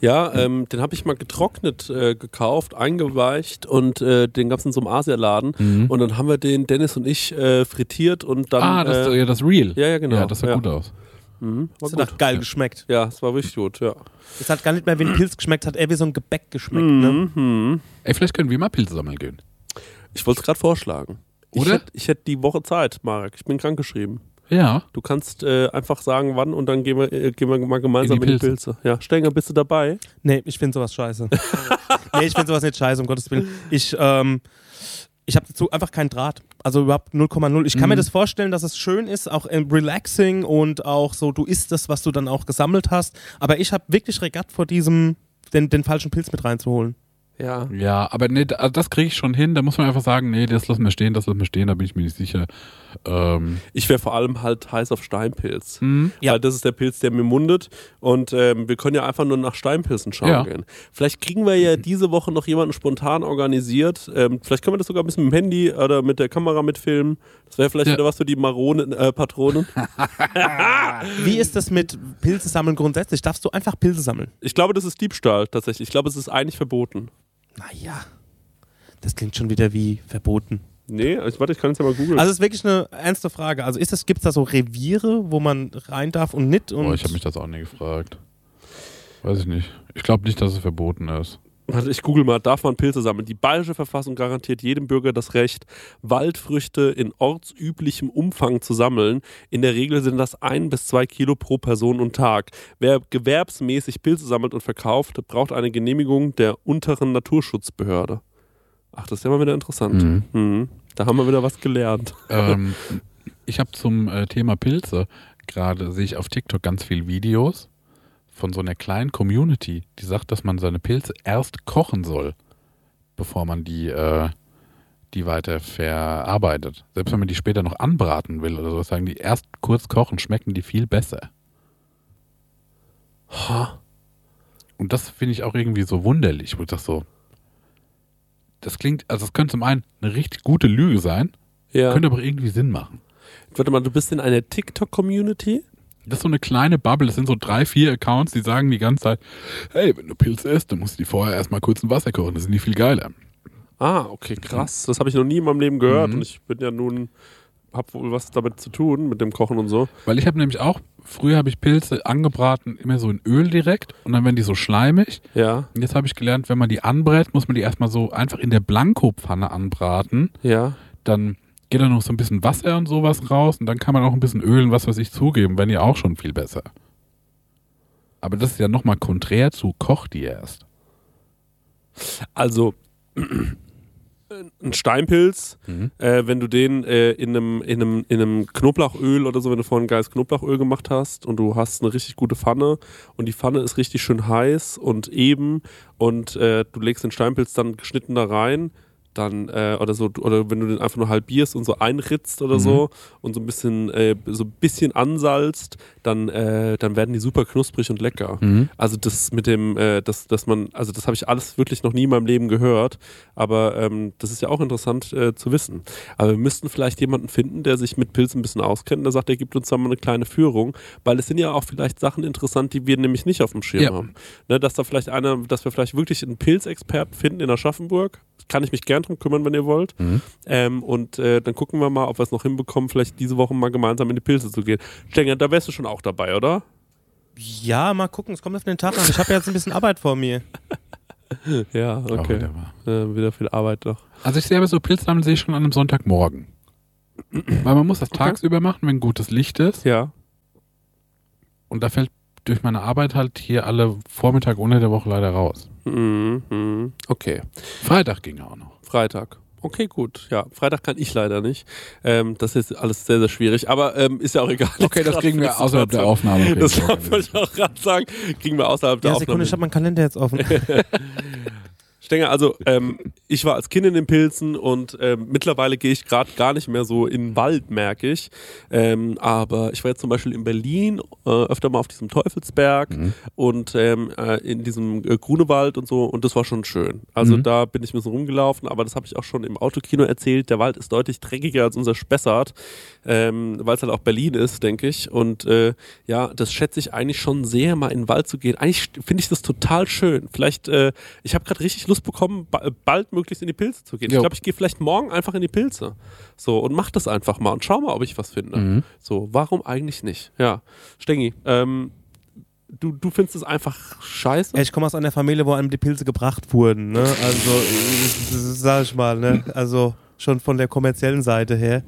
S2: Ja, ähm, den habe ich mal getrocknet äh, gekauft, eingeweicht und äh, den gab es in so einem Asialaden.
S3: Mhm.
S2: Und dann haben wir den, Dennis und ich, äh, frittiert und dann.
S3: ah, das,
S2: äh,
S3: ja, das Real.
S2: ja, ja, genau.
S3: Ja, das sah
S2: ja.
S3: gut aus.
S2: Mhm, war
S4: Das hat geil
S3: Ja.
S4: geschmeckt.
S2: Ja, es war wirklich gut, ja.
S4: Es hat gar nicht mehr wie ein Pilz geschmeckt, hat eher wie so ein Gebäck geschmeckt. Ne?
S2: Mhm.
S3: Ey, vielleicht können wir mal Pilze sammeln gehen.
S2: Ich wollte es gerade vorschlagen. Ich
S3: Oder?
S2: hätte ich hätt die Woche Zeit, Marek. Ich bin krankgeschrieben.
S3: Ja.
S2: Du kannst äh, einfach sagen, wann und dann gehen wir, äh, gehen wir mal gemeinsam
S3: In
S2: in
S3: die
S2: die, Pilze. Ja, Stenger, bist du dabei?
S4: Nee, ich finde sowas scheiße. nee, ich finde sowas nicht scheiße, um Gottes Willen. Ich, ähm, ich habe dazu einfach keinen Draht. Also überhaupt 0,0. Ich kann
S3: Mhm.
S4: mir das vorstellen, dass es schön ist, auch relaxing und auch so, du isst das, was du dann auch gesammelt hast. Aber ich habe wirklich Regatt vor diesem, den, den falschen Pilz mit reinzuholen.
S2: Ja.
S3: Ja, aber nee, da- das kriege ich schon hin. Da muss man einfach sagen, nee, das lassen wir stehen, das lassen wir stehen, da bin ich mir nicht sicher. Ähm,
S2: Ich wäre vor allem halt heiß auf Steinpilz.
S3: hm,
S4: Ja.
S2: Weil das ist der Pilz, der mir mundet. Und ähm, wir können ja einfach nur nach Steinpilzen schauen
S3: Ja.
S2: gehen. Vielleicht kriegen wir ja diese Woche noch jemanden spontan organisiert. Ähm, vielleicht können wir das sogar ein bisschen mit dem Handy oder mit der Kamera mitfilmen. Das wäre vielleicht
S3: Ja.
S2: wieder was für die Maronen, äh, Patronen.
S4: Wie ist das mit Pilze sammeln grundsätzlich? Darfst du einfach Pilze sammeln?
S2: ich glaube, das ist Diebstahl tatsächlich. Ich glaube, es ist eigentlich verboten.
S4: Naja, das klingt schon wieder wie verboten.
S2: Nee, ich, warte, ich kann es ja mal googeln.
S4: Also es ist wirklich eine ernste Frage. Also ist gibt es da so Reviere, wo man rein darf und nicht? Und
S3: boah, ich habe mich das auch nie gefragt. Weiß ich nicht. Ich glaube nicht, dass es verboten ist.
S2: Warte, ich google mal, darf man Pilze sammeln? Die bayerische Verfassung garantiert jedem Bürger das Recht, Waldfrüchte in ortsüblichem Umfang zu sammeln. In der Regel sind das ein bis zwei Kilo pro Person und Tag. Wer gewerbsmäßig Pilze sammelt und verkauft, braucht eine Genehmigung der unteren Naturschutzbehörde. Ach, das ist ja mal wieder interessant.
S3: Mhm.
S2: Mhm. Da haben wir wieder was gelernt.
S3: ähm, ich habe zum äh, Thema Pilze gerade sehe ich auf TikTok ganz viele Videos von so einer kleinen Community, die sagt, dass man seine Pilze erst kochen soll, bevor man die, äh, die weiter verarbeitet. Selbst wenn man die später noch anbraten will oder so, sagen die erst kurz kochen, schmecken die viel besser.
S2: Ha.
S3: Und das finde ich auch irgendwie so wunderlich, wo ich das so. Das klingt, also es könnte zum einen eine richtig gute Lüge sein,
S2: Ja.
S3: könnte aber irgendwie Sinn machen.
S2: Warte mal, du bist in einer TikTok-Community?
S3: Das ist so eine kleine Bubble, das sind so drei, vier Accounts, die sagen die ganze Zeit, hey, wenn du Pilze isst, dann musst du die vorher erstmal kurz in Wasser kochen, dann sind die viel geiler.
S2: Ah, okay, krass. Das habe ich noch nie in meinem Leben gehört
S3: Mhm.
S2: und ich bin ja nun, hab wohl was damit zu tun, mit dem Kochen und so.
S3: Weil ich habe nämlich auch, früher habe ich Pilze angebraten, immer so in Öl direkt und dann werden die so schleimig.
S2: Ja,
S3: Und jetzt habe ich gelernt, wenn man die anbrät, muss man die erstmal so einfach in der Blankopfanne anbraten.
S2: ja.
S3: Dann geht da noch so ein bisschen Wasser und sowas raus und dann kann man auch ein bisschen Öl und was weiß ich zugeben, wenn die auch schon viel besser. Aber das ist ja nochmal konträr zu koch die erst.
S2: Also, ein Steinpilz,
S3: Mhm.
S2: äh, wenn du den äh, in, einem, in, einem, in einem Knoblauchöl oder so, wenn du vorhin geiles Knoblauchöl gemacht hast und du hast eine richtig gute Pfanne und die Pfanne ist richtig schön heiß und eben und äh, du legst den Steinpilz dann geschnitten da rein, dann, äh, oder so, oder wenn du den einfach nur halbierst und so einritzt oder
S3: Mhm.
S2: so und so ein bisschen, äh, so ein bisschen ansalzt, dann, äh, dann werden die super knusprig und lecker.
S3: Mhm.
S2: Also das mit dem, äh, dass, dass man, also das habe ich alles wirklich noch nie in meinem Leben gehört, aber ähm, das ist ja auch interessant äh, zu wissen. Aber wir müssten vielleicht jemanden finden, der sich mit Pilzen ein bisschen auskennt, der sagt, er gibt uns da mal eine kleine Führung, weil es sind ja auch vielleicht Sachen interessant, die wir nämlich nicht auf dem Schirm
S3: Ja.
S2: haben. Ne, dass da vielleicht einer, dass wir vielleicht wirklich einen Pilzexperten finden in Aschaffenburg, kann ich mich gern drum kümmern, wenn ihr wollt.
S3: Mhm.
S2: Ähm, und äh, dann gucken wir mal, ob wir es noch hinbekommen, vielleicht diese Woche mal gemeinsam in die Pilze zu gehen. Stenger, da wärst du schon auch dabei, oder?
S4: Ja, mal gucken, es kommt auf den Tag an. Ich habe jetzt ein bisschen Arbeit vor mir.
S2: Ja,
S3: Auch
S2: okay.
S3: wieder.
S2: Äh, wieder viel Arbeit doch.
S3: Also ich sehe aber so Pilzsammeln sehe ich schon an einem Sonntagmorgen. Weil man muss das tagsüber machen, wenn gutes Licht ist.
S2: Ja.
S3: Und da fällt durch meine Arbeit halt hier alle Vormittag unter der Woche leider raus.
S2: Mhm, mhm. Okay.
S3: Freitag ging auch noch.
S2: Freitag. Okay, gut. Ja, Freitag kann ich leider nicht. Ähm, das ist alles sehr, sehr schwierig. Aber ähm, ist ja auch egal.
S3: Okay, das kriegen wir außerhalb der Aufnahme.
S2: Das wollte ich auch gerade sagen. Kriegen wir außerhalb der
S4: Ja, Sekunde, ich
S2: Aufnahme.
S4: habe meinen Kalender jetzt offen.
S2: Stenger, also ähm, ich war als Kind in den Pilzen und ähm, mittlerweile gehe ich gerade gar nicht mehr so in den Wald, merke ich. Ähm, aber ich war jetzt zum Beispiel in Berlin äh, öfter mal auf diesem Teufelsberg
S3: Mhm.
S2: und ähm, äh, in diesem äh, Grunewald und so und das war schon schön. Also
S3: Mhm.
S2: da bin ich ein bisschen rumgelaufen, aber das habe ich auch schon im Autokino erzählt. Der Wald ist deutlich dreckiger als unser Spessart, ähm, weil es halt auch Berlin ist, denke ich. Und äh, ja, das schätze ich eigentlich schon sehr, mal in den Wald zu gehen. Eigentlich finde ich das total schön. Vielleicht, äh, ich habe gerade richtig Lust bekommen, ba bald möglichst in die Pilze zu gehen. Ich
S3: Jo.
S2: glaube, ich gehe vielleicht morgen einfach in die Pilze. So, und mach das einfach mal und schau mal, ob ich was finde.
S3: Mhm.
S2: So, warum eigentlich nicht? Ja. Stengi, ähm, du, du findest es einfach scheiße?
S4: Ich komme aus einer Familie, wo einem die Pilze gebracht wurden. Ne? Also, äh, sag ich mal, ne? also schon von der kommerziellen Seite her.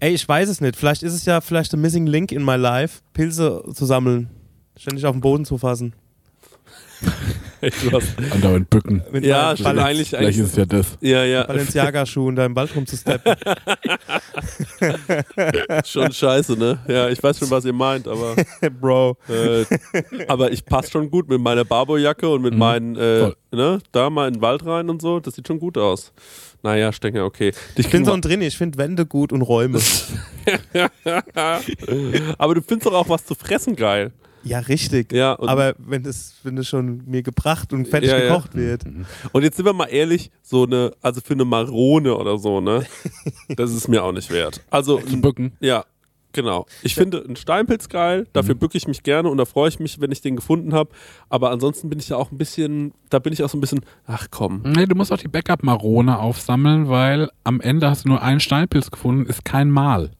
S4: Ey, ich weiß es nicht. Vielleicht ist es ja vielleicht ein Missing Link in my life, Pilze zu sammeln. Ständig auf den Boden zu fassen.
S3: Andauernd bücken.
S4: Mit
S2: ja,
S4: Balen-
S2: eigentlich.
S3: Vielleicht
S2: eigentlich
S3: ist es ja das.
S2: ja, ja,
S4: Balenciaga-Schuhen da im Wald rumzusteppen.
S2: schon scheiße, ne? Ja, ich weiß schon, was ihr meint, aber,
S4: Bro.
S2: äh, aber ich passe schon gut mit meiner Barbo-Jacke und mit
S3: Mhm.
S2: meinen, äh, ne, da mal in den Wald rein und so. Das sieht schon gut aus. Naja, Stenger, okay. Dich
S4: Ich bin so ein drin, ich finde Wände gut und Räume.
S2: aber du findest doch auch was zu fressen geil.
S4: Ja, richtig.
S2: Ja,
S4: Aber wenn das, wenn das schon mir gebracht und fertig
S2: Ja, ja.
S4: gekocht wird.
S2: und jetzt sind wir mal ehrlich, so eine, also für eine Marone oder so, ne? Das ist mir auch nicht wert. Also,
S3: Zu bücken.
S2: Ja, genau. Ich finde einen Steinpilz geil, dafür bücke ich mich gerne und da freue ich mich, wenn ich den gefunden habe. Aber ansonsten bin ich ja auch ein bisschen, da bin ich auch so ein bisschen, ach komm.
S3: Nee, du musst auch die Backup-Marone aufsammeln, weil am Ende hast du nur einen Steinpilz gefunden, ist kein Mal.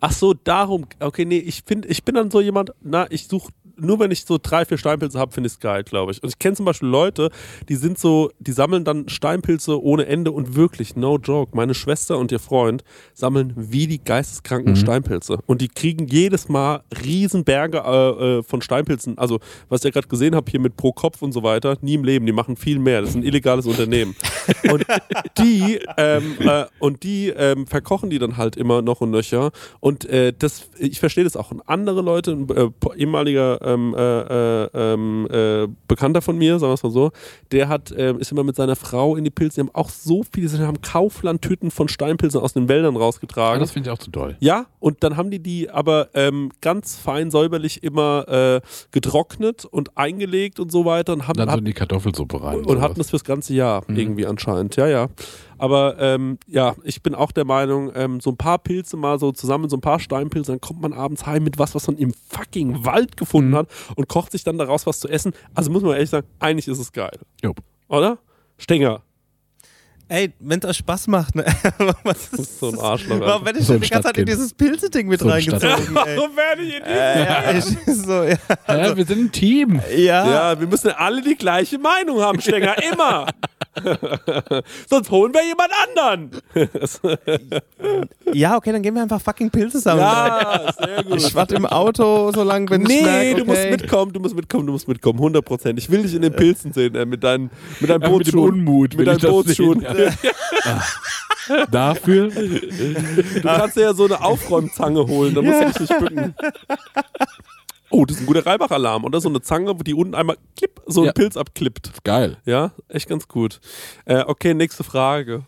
S2: Ach so, darum, okay, nee, ich finde, ich bin dann so jemand, na, ich suche nur wenn ich so drei, vier Steinpilze habe, finde ich es geil, glaube ich. Und ich kenne zum Beispiel Leute, die sind so, die sammeln dann Steinpilze ohne Ende und wirklich, no joke, meine Schwester und ihr Freund sammeln wie die geisteskranken
S3: Mhm.
S2: Steinpilze. Und die kriegen jedes Mal Riesenberge äh, äh, von Steinpilzen. Also, was ich ja gerade gesehen habe hier mit pro Kopf und so weiter, nie im Leben, die machen viel mehr. Das ist ein illegales Unternehmen. Und die, ähm, äh, und die ähm, verkochen die dann halt immer noch und nöcher. Und äh, das, ich verstehe das auch. Und andere Leute, ein äh, ehemaliger ähm, äh, äh, ähm, äh, Bekannter von mir, sagen wir es mal so, der hat, äh, ist immer mit seiner Frau in die Pilze, die haben auch so viele, die haben Kauflandtüten von Steinpilzen aus den Wäldern
S3: Ja,
S2: rausgetragen.
S3: das finde ich auch zu doll.
S2: Ja, und dann haben die die aber ähm, ganz fein säuberlich immer äh, getrocknet und eingelegt und so weiter und haben
S3: Dann so in die Kartoffelsuppe rein.
S2: und
S3: sowas.
S2: hatten das fürs ganze Jahr
S3: Mhm.
S2: irgendwie anscheinend. Ja, ja. Aber ähm, ja, ich bin auch der Meinung, ähm, so ein paar Pilze mal so zusammen, so ein paar Steinpilze, dann kommt man abends heim mit was, was man im fucking Wald gefunden
S3: Mhm.
S2: hat und kocht sich dann daraus was zu essen. Also muss man ehrlich sagen, eigentlich ist es geil.
S3: Jo.
S2: Oder? Stenger.
S4: Ey, wenn es euch Spaß macht, ne? Was
S2: Das ist so ein Arschloch.
S4: Warum werde ich
S3: So
S4: denn
S3: ein
S4: die ganze Zeit in dieses Pilze-Ding mit
S3: So ein
S4: reingezogen?
S2: Warum werde ich in
S4: Äh, ja, so, ja.
S3: Hä, wir sind ein Team.
S4: ja.
S2: Ja, wir müssen alle die gleiche Meinung haben, Stenger, immer. Sonst holen wir jemand anderen.
S4: Ja, okay, dann gehen wir einfach fucking Pilze sammeln.
S2: Ja, sehr gut.
S4: Ich warte im Auto, solange wenn ich
S2: Nee,
S4: merke, okay.
S2: du musst mitkommen, du musst mitkommen, du musst mitkommen, 100 Prozent. Ich will dich in den Pilzen sehen, äh, mit deinen, mit deinen
S3: Ja, mit dem. Unmut,
S2: mit
S3: ich sehen,
S2: Bootsschuhen.
S3: Dafür
S2: Du kannst dir ja so eine Aufräumzange holen, da musst du dich nicht bücken. Oh, das ist ein guter Reibach-Alarm. Oder so eine Zange, wo die unten einmal klipp, so einen
S3: Ja.
S2: Pilz abklippt.
S3: geil.
S2: Ja, echt ganz gut. Äh, okay, nächste Frage.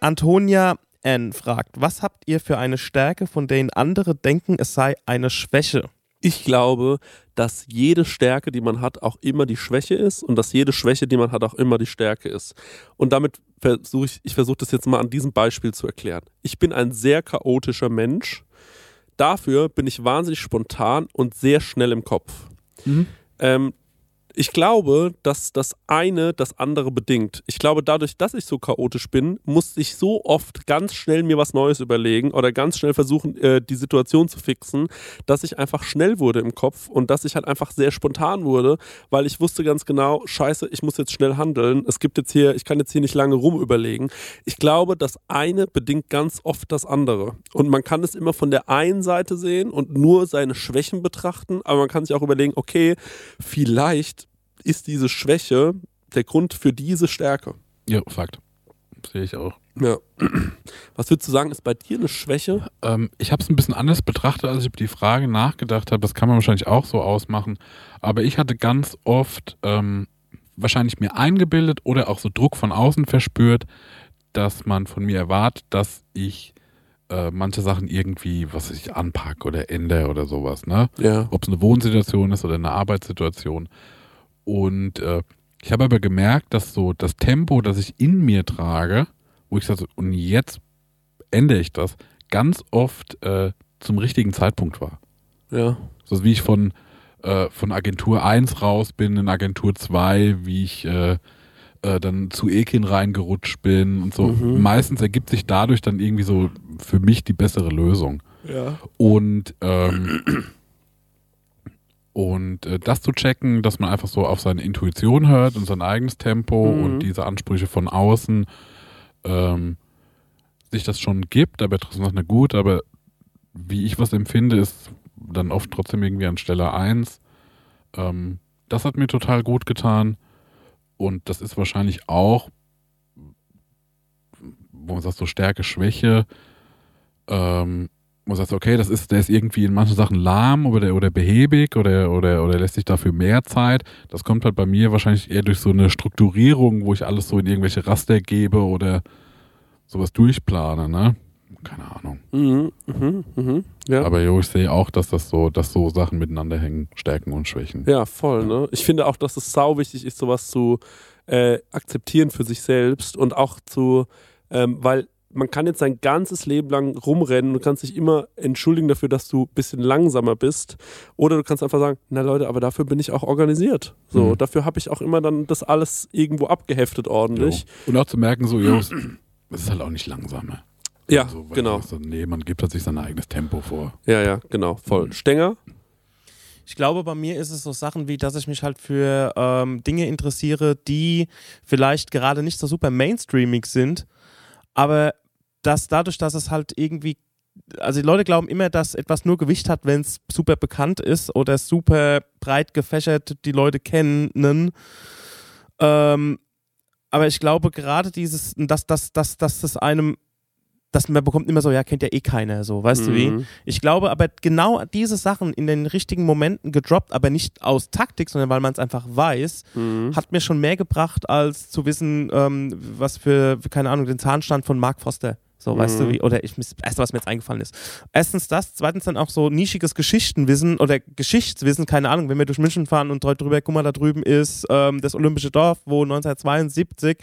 S4: Antonia N. fragt, was habt ihr für eine Stärke, von denen andere denken, es sei eine Schwäche?
S2: Ich glaube, dass jede Stärke, die man hat, auch immer die Schwäche ist und dass jede Schwäche, die man hat, auch immer die Stärke ist. Und damit versuche ich, ich versuche das jetzt mal an diesem Beispiel zu erklären. Ich bin ein sehr chaotischer Mensch. Dafür bin ich wahnsinnig spontan und sehr schnell im Kopf.
S3: Mhm.
S2: Ähm, ich glaube, dass das eine das andere bedingt. Ich glaube, dadurch, dass ich so chaotisch bin, muss ich so oft ganz schnell mir was Neues überlegen oder ganz schnell versuchen, äh, die Situation zu fixen, dass ich einfach schnell wurde im Kopf und dass ich halt einfach sehr spontan wurde, weil ich wusste ganz genau, scheiße, ich muss jetzt schnell handeln. Es gibt jetzt hier, ich kann jetzt hier nicht lange rumüberlegen. Ich glaube, das eine bedingt ganz oft das andere. Und man kann es immer von der einen Seite sehen und nur seine Schwächen betrachten, aber man kann sich auch überlegen, okay, vielleicht ist diese Schwäche der Grund für diese Stärke.
S3: Ja, Fakt. Sehe ich auch.
S2: Ja. Was würdest du sagen, ist bei dir eine Schwäche?
S3: Ähm, ich habe es ein bisschen anders betrachtet, als ich über die Frage nachgedacht habe. Das kann man wahrscheinlich auch so ausmachen. Aber ich hatte ganz oft ähm, wahrscheinlich mir eingebildet oder auch so Druck von außen verspürt, dass man von mir erwartet, dass ich äh, manche Sachen irgendwie, was ich, anpacke oder ändere oder sowas. Ne?
S2: Ja.
S3: ob es eine Wohnsituation ist oder eine Arbeitssituation. Und äh, ich habe aber gemerkt, dass so das Tempo, das ich in mir trage, wo ich sage, und jetzt ändere ich das, ganz oft äh, zum richtigen Zeitpunkt war.
S2: Ja.
S3: So wie ich von, äh, von Agentur 1 raus bin in Agentur 2, wie ich äh, äh, dann zu Ekin reingerutscht bin und so.
S2: Mhm.
S3: Meistens ergibt sich dadurch dann irgendwie so für mich die bessere Lösung.
S2: Ja.
S3: Und, ähm, und äh, das zu checken, dass man einfach so auf seine Intuition hört und sein eigenes Tempo
S2: Mhm.
S3: und diese Ansprüche von außen ähm, sich das schon gibt, aber trotzdem noch eine gut, aber wie ich was empfinde, ist dann oft trotzdem irgendwie an Stelle 1. Ähm, das hat mir total gut getan und das ist wahrscheinlich auch, wo man sagt, so Stärke, Schwäche, ähm, man sagt, okay, das ist, der ist irgendwie in manchen Sachen lahm oder, oder behäbig oder, oder, oder lässt sich dafür mehr Zeit. Das kommt halt bei mir wahrscheinlich eher durch so eine Strukturierung, wo ich alles so in irgendwelche Raster gebe oder sowas durchplane, ne? Keine Ahnung.
S2: Mhm. Mhm. Mhm. Ja.
S3: Aber jo, ich sehe auch, dass das so, dass so Sachen miteinander hängen, Stärken und Schwächen.
S2: Ja, voll, ne? Ich finde auch, dass es sau wichtig ist, sowas zu äh, akzeptieren für sich selbst und auch zu, ähm, weil man kann jetzt sein ganzes Leben lang rumrennen, du kannst dich immer entschuldigen dafür, dass du ein bisschen langsamer bist. Oder du kannst einfach sagen, na Leute, aber dafür bin ich auch organisiert. So,
S3: Mhm.
S2: dafür habe ich auch immer dann das alles irgendwo abgeheftet
S3: Jo.
S2: ordentlich.
S3: Und auch zu merken, so, jo, es ist halt auch nicht langsamer.
S2: Ja,
S3: Also,
S2: genau.
S3: sagst, nee, man gibt halt sich sein eigenes Tempo vor.
S2: Ja, ja, genau, voll. Stenger?
S4: Ich glaube, bei mir ist es so Sachen wie, dass ich mich halt für ähm, Dinge interessiere, die vielleicht gerade nicht so super mainstreamig sind, aber dass dadurch, dass es halt irgendwie, also die Leute glauben immer, dass etwas nur Gewicht hat, wenn es super bekannt ist oder super breit gefächert die Leute kennen. Ähm, aber ich glaube gerade dieses, dass, dass, dass, dass das einem dass man bekommt immer so, ja, kennt ja eh keiner, so, weißt du wie?
S2: Mhm.
S4: Ich glaube aber genau diese Sachen in den richtigen Momenten gedroppt, aber nicht aus Taktik, sondern weil man es einfach weiß,
S2: Mhm.
S4: hat mir schon mehr gebracht, als zu wissen, ähm, was für, keine Ahnung, den Zahnstand von Mark Foster. So, weißt du
S2: Mhm.
S4: wie? Oder ich, das erste, was mir jetzt eingefallen ist. Erstens das, zweitens dann auch so nischiges Geschichtenwissen oder Geschichtswissen, keine Ahnung, wenn wir durch München fahren und dort drüber, guck mal, da drüben ist ähm, das Olympische Dorf, wo 1972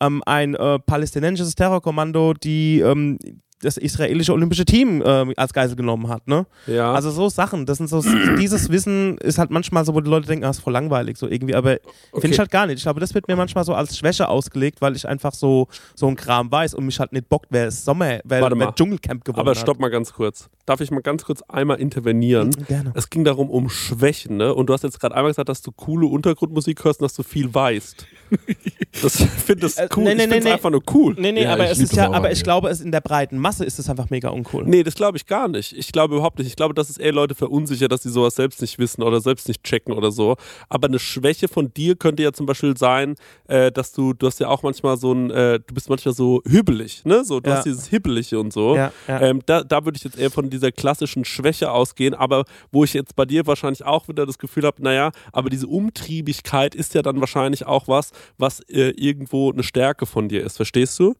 S4: ähm, ein äh, palästinensisches Terrorkommando die ähm, das israelische olympische Team ähm, als Geisel genommen hat, ne?
S2: Ja.
S4: Also so Sachen, das sind so, dieses Wissen ist halt manchmal so, wo die Leute denken, ah, ist voll langweilig, so irgendwie, aber finde ich halt gar nicht. Ich glaube, das wird mir manchmal so als Schwäche ausgelegt, weil ich einfach so, so ein Kram weiß und mich halt nicht bockt, wer ist Sommer, wer,
S2: Warte
S4: wer
S2: mal.
S4: Dschungelcamp gewonnen
S2: Aber stopp mal ganz kurz. Darf ich mal ganz kurz einmal intervenieren?
S4: hat. Gerne.
S2: Es ging darum um Schwächen, ne? Und du hast jetzt gerade einmal gesagt, dass du coole Untergrundmusik hörst und dass du viel weißt. Das finde ich
S4: Äh,
S2: cool.
S4: nee, nee,
S2: ich finde es
S4: nee,
S2: einfach nur cool.
S4: Nee, nee,
S3: Ja,
S4: aber
S3: ich
S4: es ist
S3: das
S4: ja, aber ich glaube, es in der breiten Masse ist es einfach mega uncool.
S2: Nee, das glaube ich gar nicht. Ich glaube überhaupt nicht. Ich glaube, dass es eher Leute verunsichert, dass sie sowas selbst nicht wissen oder selbst nicht checken oder so. Aber eine Schwäche von dir könnte ja zum Beispiel sein, äh, dass du, du hast ja auch manchmal so ein, äh, du bist manchmal so hübbelig, ne? So, du
S4: Ja.
S2: hast dieses Hibbelige und so.
S4: Ja, ja.
S2: Ähm, da, da würde ich jetzt eher von dieser klassischen Schwäche ausgehen, aber wo ich jetzt bei dir wahrscheinlich auch wieder das Gefühl habe, naja, aber diese Umtriebigkeit ist ja dann wahrscheinlich auch was, was äh, irgendwo eine Stärke von dir ist. Verstehst du?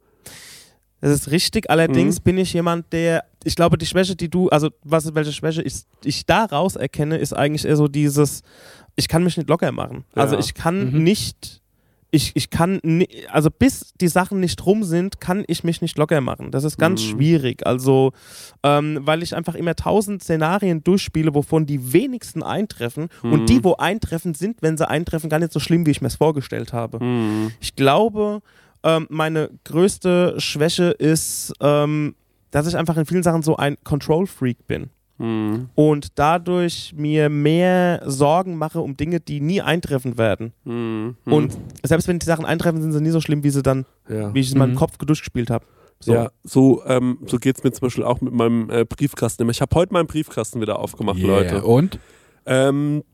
S4: Das ist richtig. Allerdings bin ich jemand, der, ich glaube, die Schwäche, die du, also was, welche Schwäche ich, ich daraus erkenne, ist eigentlich eher so dieses, ich kann mich nicht locker machen. Also
S2: Ja.
S4: ich kann nicht, ich, ich kann, ni- also bis die Sachen nicht rum sind, kann ich mich nicht locker machen. Das ist ganz
S2: Mhm.
S4: schwierig. Also, ähm, weil ich einfach immer tausend Szenarien durchspiele, wovon die wenigsten eintreffen.
S2: Mhm.
S4: Und die, wo eintreffen, sind, wenn sie eintreffen, gar nicht so schlimm, wie ich mir es vorgestellt habe.
S2: Hm.
S4: Ich glaube, ähm, meine größte Schwäche ist, ähm, dass ich einfach in vielen Sachen so ein Control-Freak bin.
S2: Hm.
S4: Und dadurch mir mehr Sorgen mache um Dinge, die nie eintreffen werden.
S2: Hm. Hm.
S4: Und selbst wenn die Sachen eintreffen, sind sie nie so schlimm, wie sie dann,
S2: ja.
S4: wie ich es in meinem
S3: Mhm.
S4: Kopf durchgespielt habe. So.
S2: Ja, so, ähm, so geht es mir zum Beispiel auch mit meinem äh, Briefkasten. Ich habe heute meinen Briefkasten wieder aufgemacht,
S3: Yeah.
S2: Leute.
S3: Und?
S2: Ähm,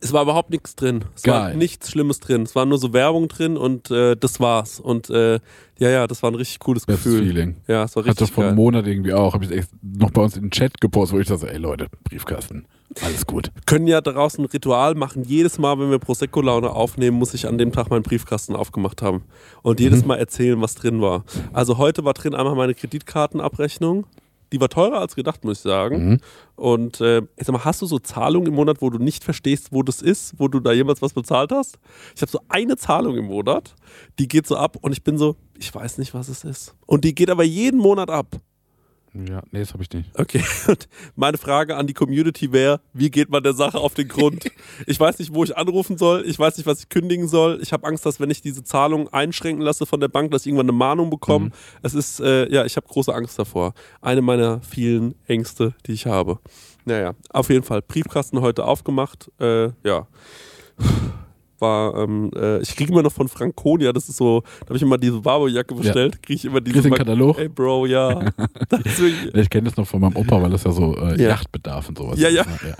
S2: es war überhaupt nichts drin. Es war
S3: Geil.
S2: nichts Schlimmes drin. Es war nur so Werbung drin und äh, das war's. Und äh, ja, ja, das war ein richtig cooles
S3: Bestes
S2: Gefühl.
S3: Feeling.
S2: Ja, es war
S3: Hatte
S2: richtig
S3: vor einem. Monat irgendwie auch. Habe ich echt noch bei uns in den Chat gepostet, wo ich dachte, ey Leute, Briefkasten. Alles gut.
S2: können ja daraus ein Ritual machen. Jedes Mal, wenn wir Prosecco-Laune aufnehmen, muss ich an dem Tag meinen Briefkasten aufgemacht haben. Und jedes
S3: Mhm.
S2: Mal erzählen, was drin war. Also heute war drin einmal meine Kreditkartenabrechnung. Die war teurer als gedacht, muss ich sagen.
S3: Mhm.
S2: Und äh, sag mal, hast du so Zahlungen im Monat, wo du nicht verstehst, wo das ist, wo du da jemals was bezahlt hast? Ich habe so eine Zahlung im Monat, die geht so ab und ich bin so, ich weiß nicht, was es ist. Und die geht aber jeden Monat ab.
S3: Ja, nee, das habe ich nicht.
S2: Okay, und meine Frage an die Community wäre, wie geht man der Sache auf den Grund? Ich weiß nicht, wo ich anrufen soll, ich weiß nicht, was ich kündigen soll. Ich habe Angst, dass wenn ich diese Zahlung einschränken lasse von der Bank, dass ich irgendwann eine Mahnung bekomme.
S3: Mhm.
S2: Es ist, äh, ja, ich habe große Angst davor. Eine meiner vielen Ängste, die ich habe. Naja, auf jeden Fall. Briefkasten heute aufgemacht. Äh, ja. War, ähm, äh, ich kriege immer noch von Franconia, das ist so, da habe ich immer diese Barbo-Jacke bestellt, kriege ich immer diese.
S3: Den Katalog?
S2: Ey, Bro, ja.
S3: Ich kenne das noch von meinem Opa, weil das ja so äh,
S2: Ja.
S3: Yachtbedarf und sowas
S2: Ja,
S3: ist.
S2: ja.
S3: ne?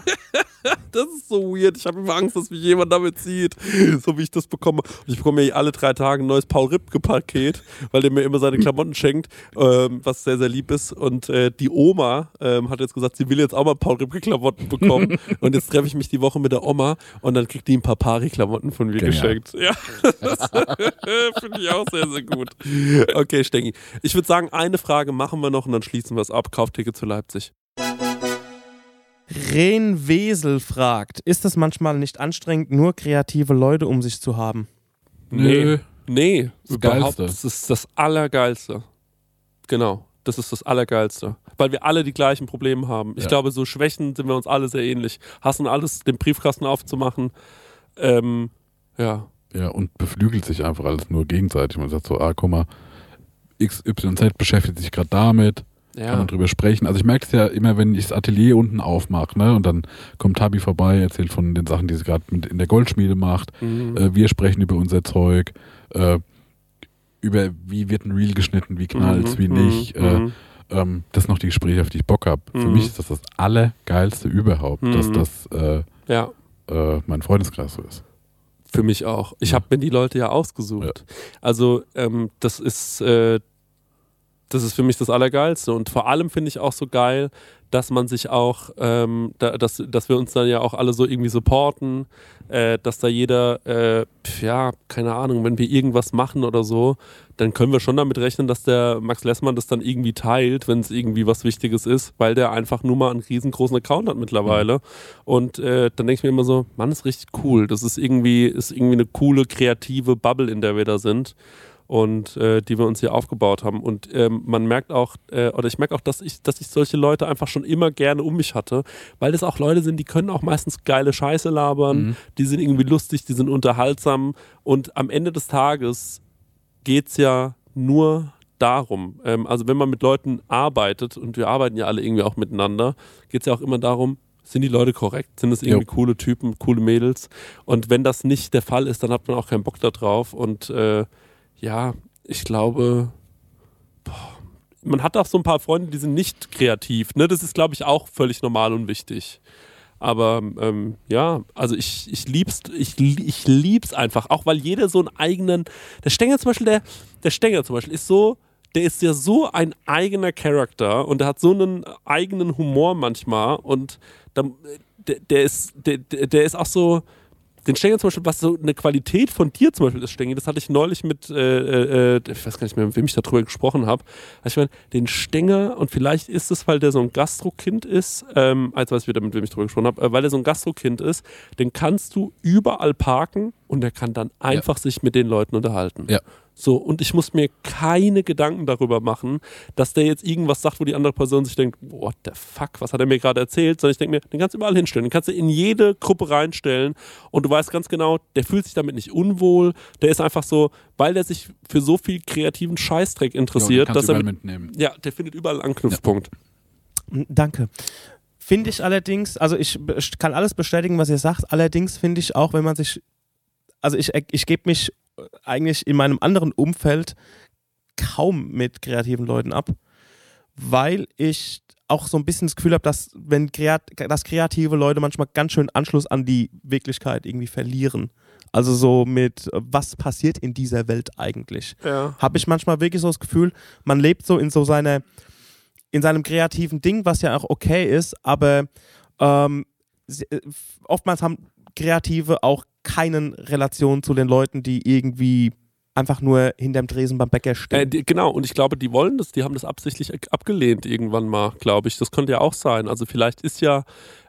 S2: Das ist so weird. Ich habe immer Angst, dass mich jemand damit zieht, so wie ich das bekomme. Und ich bekomme ja alle drei Tage ein neues Paul Ripke-Paket, weil der mir immer seine Klamotten schenkt, ähm, was sehr, sehr lieb ist. Und äh, die Oma ähm, hat jetzt gesagt, sie will jetzt auch mal Paul Ripke-Klamotten bekommen. und jetzt treffe ich mich die Woche mit der Oma und dann kriegt die ein paar Pari-Klamotten von mir
S3: Genial.
S2: geschenkt. Ja, das finde ich auch sehr, sehr gut. Okay, Stengi. Ich würde sagen, eine Frage machen wir noch und dann schließen wir es ab. Kaufticket zu Leipzig.
S4: Ren Wesel fragt, ist es manchmal nicht anstrengend, nur kreative Leute um sich zu haben?
S3: Nö.
S2: Nee,
S3: Das
S2: überhaupt.
S3: Geilste.
S2: Das ist das Allergeilste. Genau. Das ist das Allergeilste. Weil wir alle die gleichen Probleme haben. Ich
S3: Ja.
S2: glaube, so Schwächen sind wir uns alle sehr ähnlich. Hassen alles, den Briefkasten aufzumachen. Ähm, ja.
S3: Ja, und beflügelt sich einfach alles nur gegenseitig. Man sagt so, ah, guck mal, XYZ beschäftigt sich gerade damit.
S2: Ja.
S3: kann man drüber sprechen. Also ich merke es ja immer, wenn ich das Atelier unten aufmache, ne, und dann kommt Tabi vorbei, erzählt von den Sachen, die sie gerade in der Goldschmiede macht.
S2: Mhm.
S3: Äh, wir sprechen über unser Zeug, äh, über wie wird ein Reel geschnitten, wie knallt's,
S2: Mhm,
S3: wie nicht.
S2: mhm,
S3: Äh,
S2: mhm.
S3: ähm, das sind noch die Gespräche, auf die ich Bock habe. Für
S2: Mhm.
S3: mich ist das das Allergeilste überhaupt, dass
S2: Mhm.
S3: das äh,
S2: ja.
S3: äh, mein Freundeskreis so ist.
S2: Für mich auch. Ich
S3: Ja.
S2: habe mir die Leute ja ausgesucht. Also ähm, das ist äh, das ist für mich das Allergeilste und vor allem finde ich auch so geil, dass man sich auch, ähm, da, dass, dass wir uns dann ja auch alle so irgendwie supporten, äh, dass da jeder, äh, ja, keine Ahnung, wenn wir irgendwas machen oder so, dann können wir schon damit rechnen, dass der Max Lessmann das dann irgendwie teilt, wenn es irgendwie was Wichtiges ist, weil der einfach nur mal einen riesengroßen Account hat mittlerweile. Und äh, dann denke ich mir immer so, Mann, ist richtig cool. Das ist irgendwie, ist irgendwie eine coole, kreative Bubble, in der wir da sind und äh, die wir uns hier aufgebaut haben. Und ähm, man merkt auch, äh, oder ich merke auch, dass ich, dass ich solche Leute einfach schon immer gerne um mich hatte, weil das auch Leute sind, die können auch meistens geile Scheiße labern,
S3: Mhm.
S2: die sind irgendwie lustig, die sind unterhaltsam und am Ende des Tages geht es ja nur darum, ähm, also wenn man mit Leuten arbeitet und wir arbeiten ja alle irgendwie auch miteinander, geht es ja auch immer darum, sind die Leute korrekt? Sind es irgendwie
S3: Jo.
S2: coole Typen, coole Mädels? Und wenn das nicht der Fall ist, dann hat man auch keinen Bock da drauf. Und äh, ja, ich glaube, boah, man hat auch so ein paar Freunde, die sind nicht kreativ. Ne? Das ist, glaube ich, auch völlig normal und wichtig. Aber ähm, ja, also ich, ich lieb's, ich, ich lieb's einfach, auch weil jeder so einen eigenen. Der Stenger zum Beispiel, der, der Stenger zum Beispiel ist so, der ist ja so ein eigener Charakter und der hat so einen eigenen Humor manchmal und dann, der, der ist, der der ist auch so, den Stenger zum Beispiel, was so eine Qualität von dir zum Beispiel ist, Stenger, das hatte ich neulich mit, äh, äh, ich weiß gar nicht mehr, mit wem ich darüber gesprochen habe. Also ich meine, den Stenger, und vielleicht ist es, weil der so ein Gastrokind ist, ähm, als weiß ich wieder, mit wem ich darüber gesprochen habe, äh, weil er so ein Gastrokind ist, den kannst du überall parken und der kann dann einfach sich mit den Leuten unterhalten.
S3: Ja.
S2: So, und ich muss mir keine Gedanken darüber machen, dass der jetzt irgendwas sagt, wo die andere Person sich denkt, what the fuck, was hat er mir gerade erzählt? Sondern ich denke mir, den kannst du überall hinstellen. Den kannst du in jede Gruppe reinstellen und du weißt ganz genau, der fühlt sich damit nicht unwohl. Der ist einfach so, weil der sich für so viel kreativen Scheißdreck interessiert,
S3: kannst
S2: dass
S3: du
S2: er
S3: überall
S2: mit,
S3: mitnehmen.
S2: ja, der findet überall einen Anknüpfpunkt.
S4: Mm, Danke. Finde ich allerdings, also ich kann alles bestätigen, was ihr sagt. Allerdings finde ich auch, wenn man sich, also ich, ich gebe mich eigentlich in meinem anderen Umfeld kaum mit kreativen Leuten ab, weil ich auch so ein bisschen das Gefühl habe, dass wenn kreat dass kreative Leute manchmal ganz schön Anschluss an die Wirklichkeit irgendwie verlieren. Also so mit, was passiert in dieser Welt eigentlich?
S2: Ja.
S4: habe ich manchmal wirklich so das Gefühl, man lebt so in so seiner, in seinem kreativen Ding, was ja auch okay ist, aber ähm, äh, oftmals haben Kreative auch keine Relation zu den Leuten, die irgendwie einfach nur hinterm Tresen beim Bäcker
S2: Äh,
S4: stehen.
S2: die, genau, und ich glaube, die wollen das, die haben das absichtlich abgelehnt irgendwann mal, glaube ich. Das könnte ja auch sein. Also vielleicht ist ja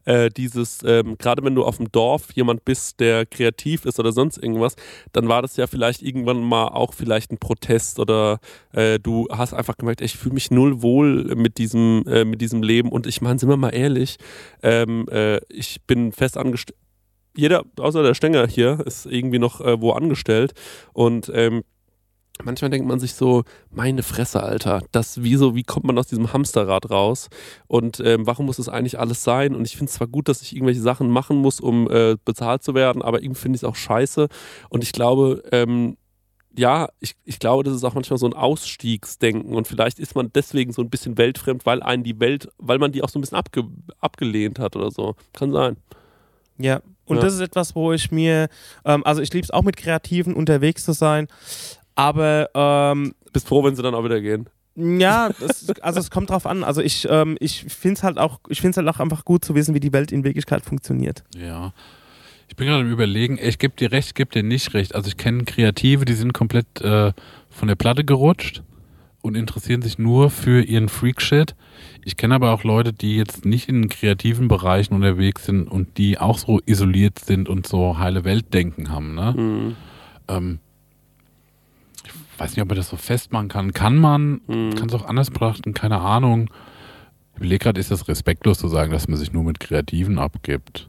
S2: äh, dieses, ähm, gerade wenn du auf dem Dorf jemand bist, der kreativ ist oder sonst irgendwas, dann war das ja vielleicht irgendwann mal auch vielleicht ein Protest oder äh, du hast einfach gemerkt, ey, ich fühle mich null wohl mit diesem, äh, mit diesem Leben. Und ich meine, sind wir mal ehrlich, ähm, äh, ich bin fest angestellt. Jeder, außer der Stenger hier, ist irgendwie noch äh, wo angestellt. Und ähm, manchmal denkt man sich so, meine Fresse, Alter, das, wieso, wie kommt man aus diesem Hamsterrad raus? Und ähm, warum muss das eigentlich alles sein? Und ich finde es zwar gut, dass ich irgendwelche Sachen machen muss, um äh, bezahlt zu werden, aber irgendwie finde ich es auch scheiße. Und ich glaube, ähm, ja, ich, ich glaube, das ist auch manchmal so ein Ausstiegsdenken und vielleicht ist man deswegen so ein bisschen weltfremd, weil einen die Welt, weil man die auch so ein bisschen abge, abgelehnt hat oder so. Kann sein.
S4: Ja, und
S2: Ja.
S4: das ist etwas, wo ich mir, ähm, also ich liebe es auch mit Kreativen unterwegs zu sein, aber ähm,
S2: Bist froh, wenn sie dann auch wieder gehen.
S4: Ja, das, also es kommt drauf an. Also ich, ähm, ich finde es halt auch, ich finde es halt auch einfach gut zu wissen, wie die Welt in Wirklichkeit funktioniert.
S3: Ja. Ich bin gerade am überlegen, ich gebe dir recht, ich gebe dir nicht recht. Also ich kenne Kreative, die sind komplett äh, von der Platte gerutscht und interessieren sich nur für ihren Freak-Shit. Ich kenne aber auch Leute, die jetzt nicht in kreativen Bereichen unterwegs sind und die auch so isoliert sind und so heile Weltdenken haben. Ne?
S2: Mhm.
S3: Ähm, ich weiß nicht, ob man das so festmachen kann. Kann man,
S2: Mhm.
S3: kann es auch anders betrachten, keine Ahnung. Ich überlege gerade, ist das respektlos zu sagen, dass man sich nur mit Kreativen abgibt?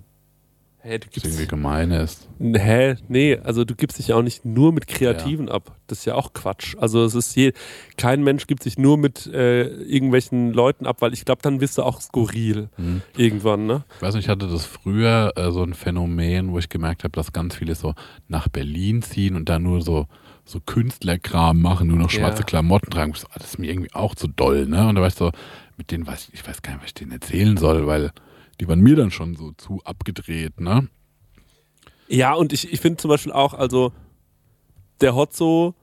S2: Hä, du gibst
S3: irgendwie gemein ist.
S2: Hä? Nee, also du gibst dich ja auch nicht nur mit Kreativen ab. Das ist ja auch Quatsch. Also es ist je, kein Mensch gibt sich nur mit äh, irgendwelchen Leuten ab, weil ich glaube, dann bist du auch skurril
S3: Mhm.
S2: irgendwann, ne?
S3: Ich weiß nicht, ich hatte das früher äh, so ein Phänomen, wo ich gemerkt habe, dass ganz viele so nach Berlin ziehen und da nur so, so Künstlerkram machen, nur noch
S2: Ja.
S3: schwarze Klamotten tragen. So, das ist mir irgendwie auch zu doll, ne? Und da war ich so, mit denen weiß ich, ich weiß gar nicht, was ich denen erzählen soll, weil die waren mir dann schon so zu abgedreht, ne?
S2: Ja, und ich, ich finde zum Beispiel auch, also der Hotzo,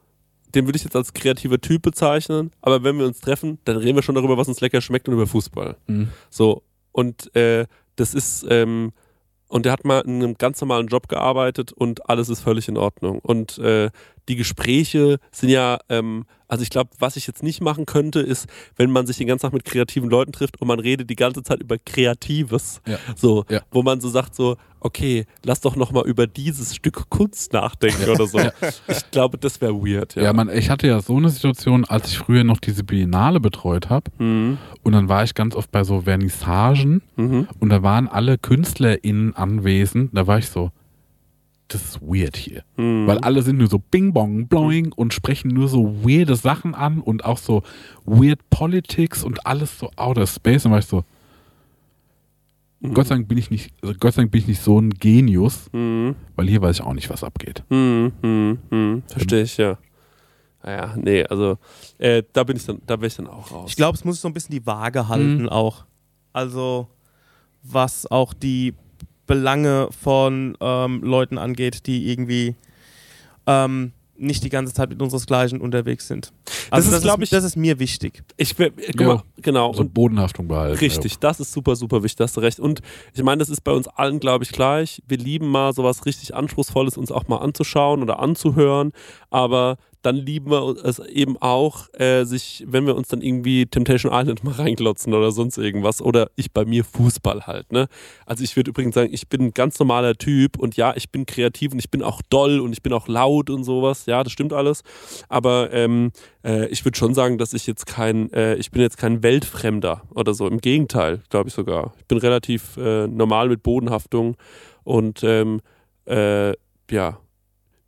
S2: den würde ich jetzt als kreativer Typ bezeichnen, aber wenn wir uns treffen, dann reden wir schon darüber, was uns lecker schmeckt und über Fußball.
S3: Mhm.
S2: So, und äh, das ist, ähm, und der hat mal in einem ganz normalen Job gearbeitet und alles ist völlig in Ordnung. Und äh, die Gespräche sind ja, ähm, also ich glaube, was ich jetzt nicht machen könnte, ist, wenn man sich den ganzen Tag mit kreativen Leuten trifft und man redet die ganze Zeit über Kreatives.
S3: Ja.
S2: So,
S3: Ja.
S2: wo man so sagt, so, okay, lass doch nochmal über dieses Stück Kunst nachdenken oder so. Ich glaube, das wäre weird, ja.
S3: Ja, man, ich hatte ja so eine Situation, als ich früher noch diese Biennale betreut habe.
S2: Mhm.
S3: Und dann war ich ganz oft bei so Vernissagen
S2: Mhm.
S3: und da waren alle KünstlerInnen anwesend. Da war ich so, das ist weird hier.
S2: Mhm.
S3: Weil alle sind nur so bing bong bloing und sprechen nur so weirde Sachen an und auch so weird Politics und alles so outer space. Und war ich so,
S2: Mhm.
S3: Gott sei Dank bin ich nicht, also Gott sei Dank bin ich nicht so ein Genius,
S2: Mhm.
S3: weil hier weiß ich auch nicht, was abgeht.
S2: Hm, hm, hm. Verstehe ich, ja. Naja, nee, also äh, da bin ich dann, da wäre ich dann auch raus.
S4: Ich glaube, es muss so ein bisschen die Waage halten auch. Also was auch die Belange von ähm, Leuten angeht, die irgendwie ähm, nicht die ganze Zeit mit unseresgleichen unterwegs sind. Also
S2: ist, glaub ich-
S4: das ist mir wichtig.
S2: ich guck
S3: Ja.
S2: mal, genau.
S3: So
S2: und
S3: Bodenhaftung behalten.
S2: Richtig, das ist super, super wichtig, hast du recht. Und ich meine, das ist bei uns allen, glaube ich, gleich. Wir lieben mal sowas richtig Anspruchsvolles, uns auch mal anzuschauen oder anzuhören. Aber dann lieben wir es eben auch, äh, sich, wenn wir uns dann irgendwie Temptation Island mal reinglotzen oder sonst irgendwas. Oder ich bei mir Fußball halt, ne? Also ich würde übrigens sagen, ich bin ein ganz normaler Typ und ja, ich bin kreativ und ich bin auch doll und ich bin auch laut und sowas. Ja, das stimmt alles. Aber ähm, äh, ich würde schon sagen, dass ich jetzt kein, äh, ich bin jetzt kein Weltfremder oder so. Im Gegenteil, glaube ich sogar. Ich bin relativ äh, normal mit Bodenhaftung und ähm, äh, ja,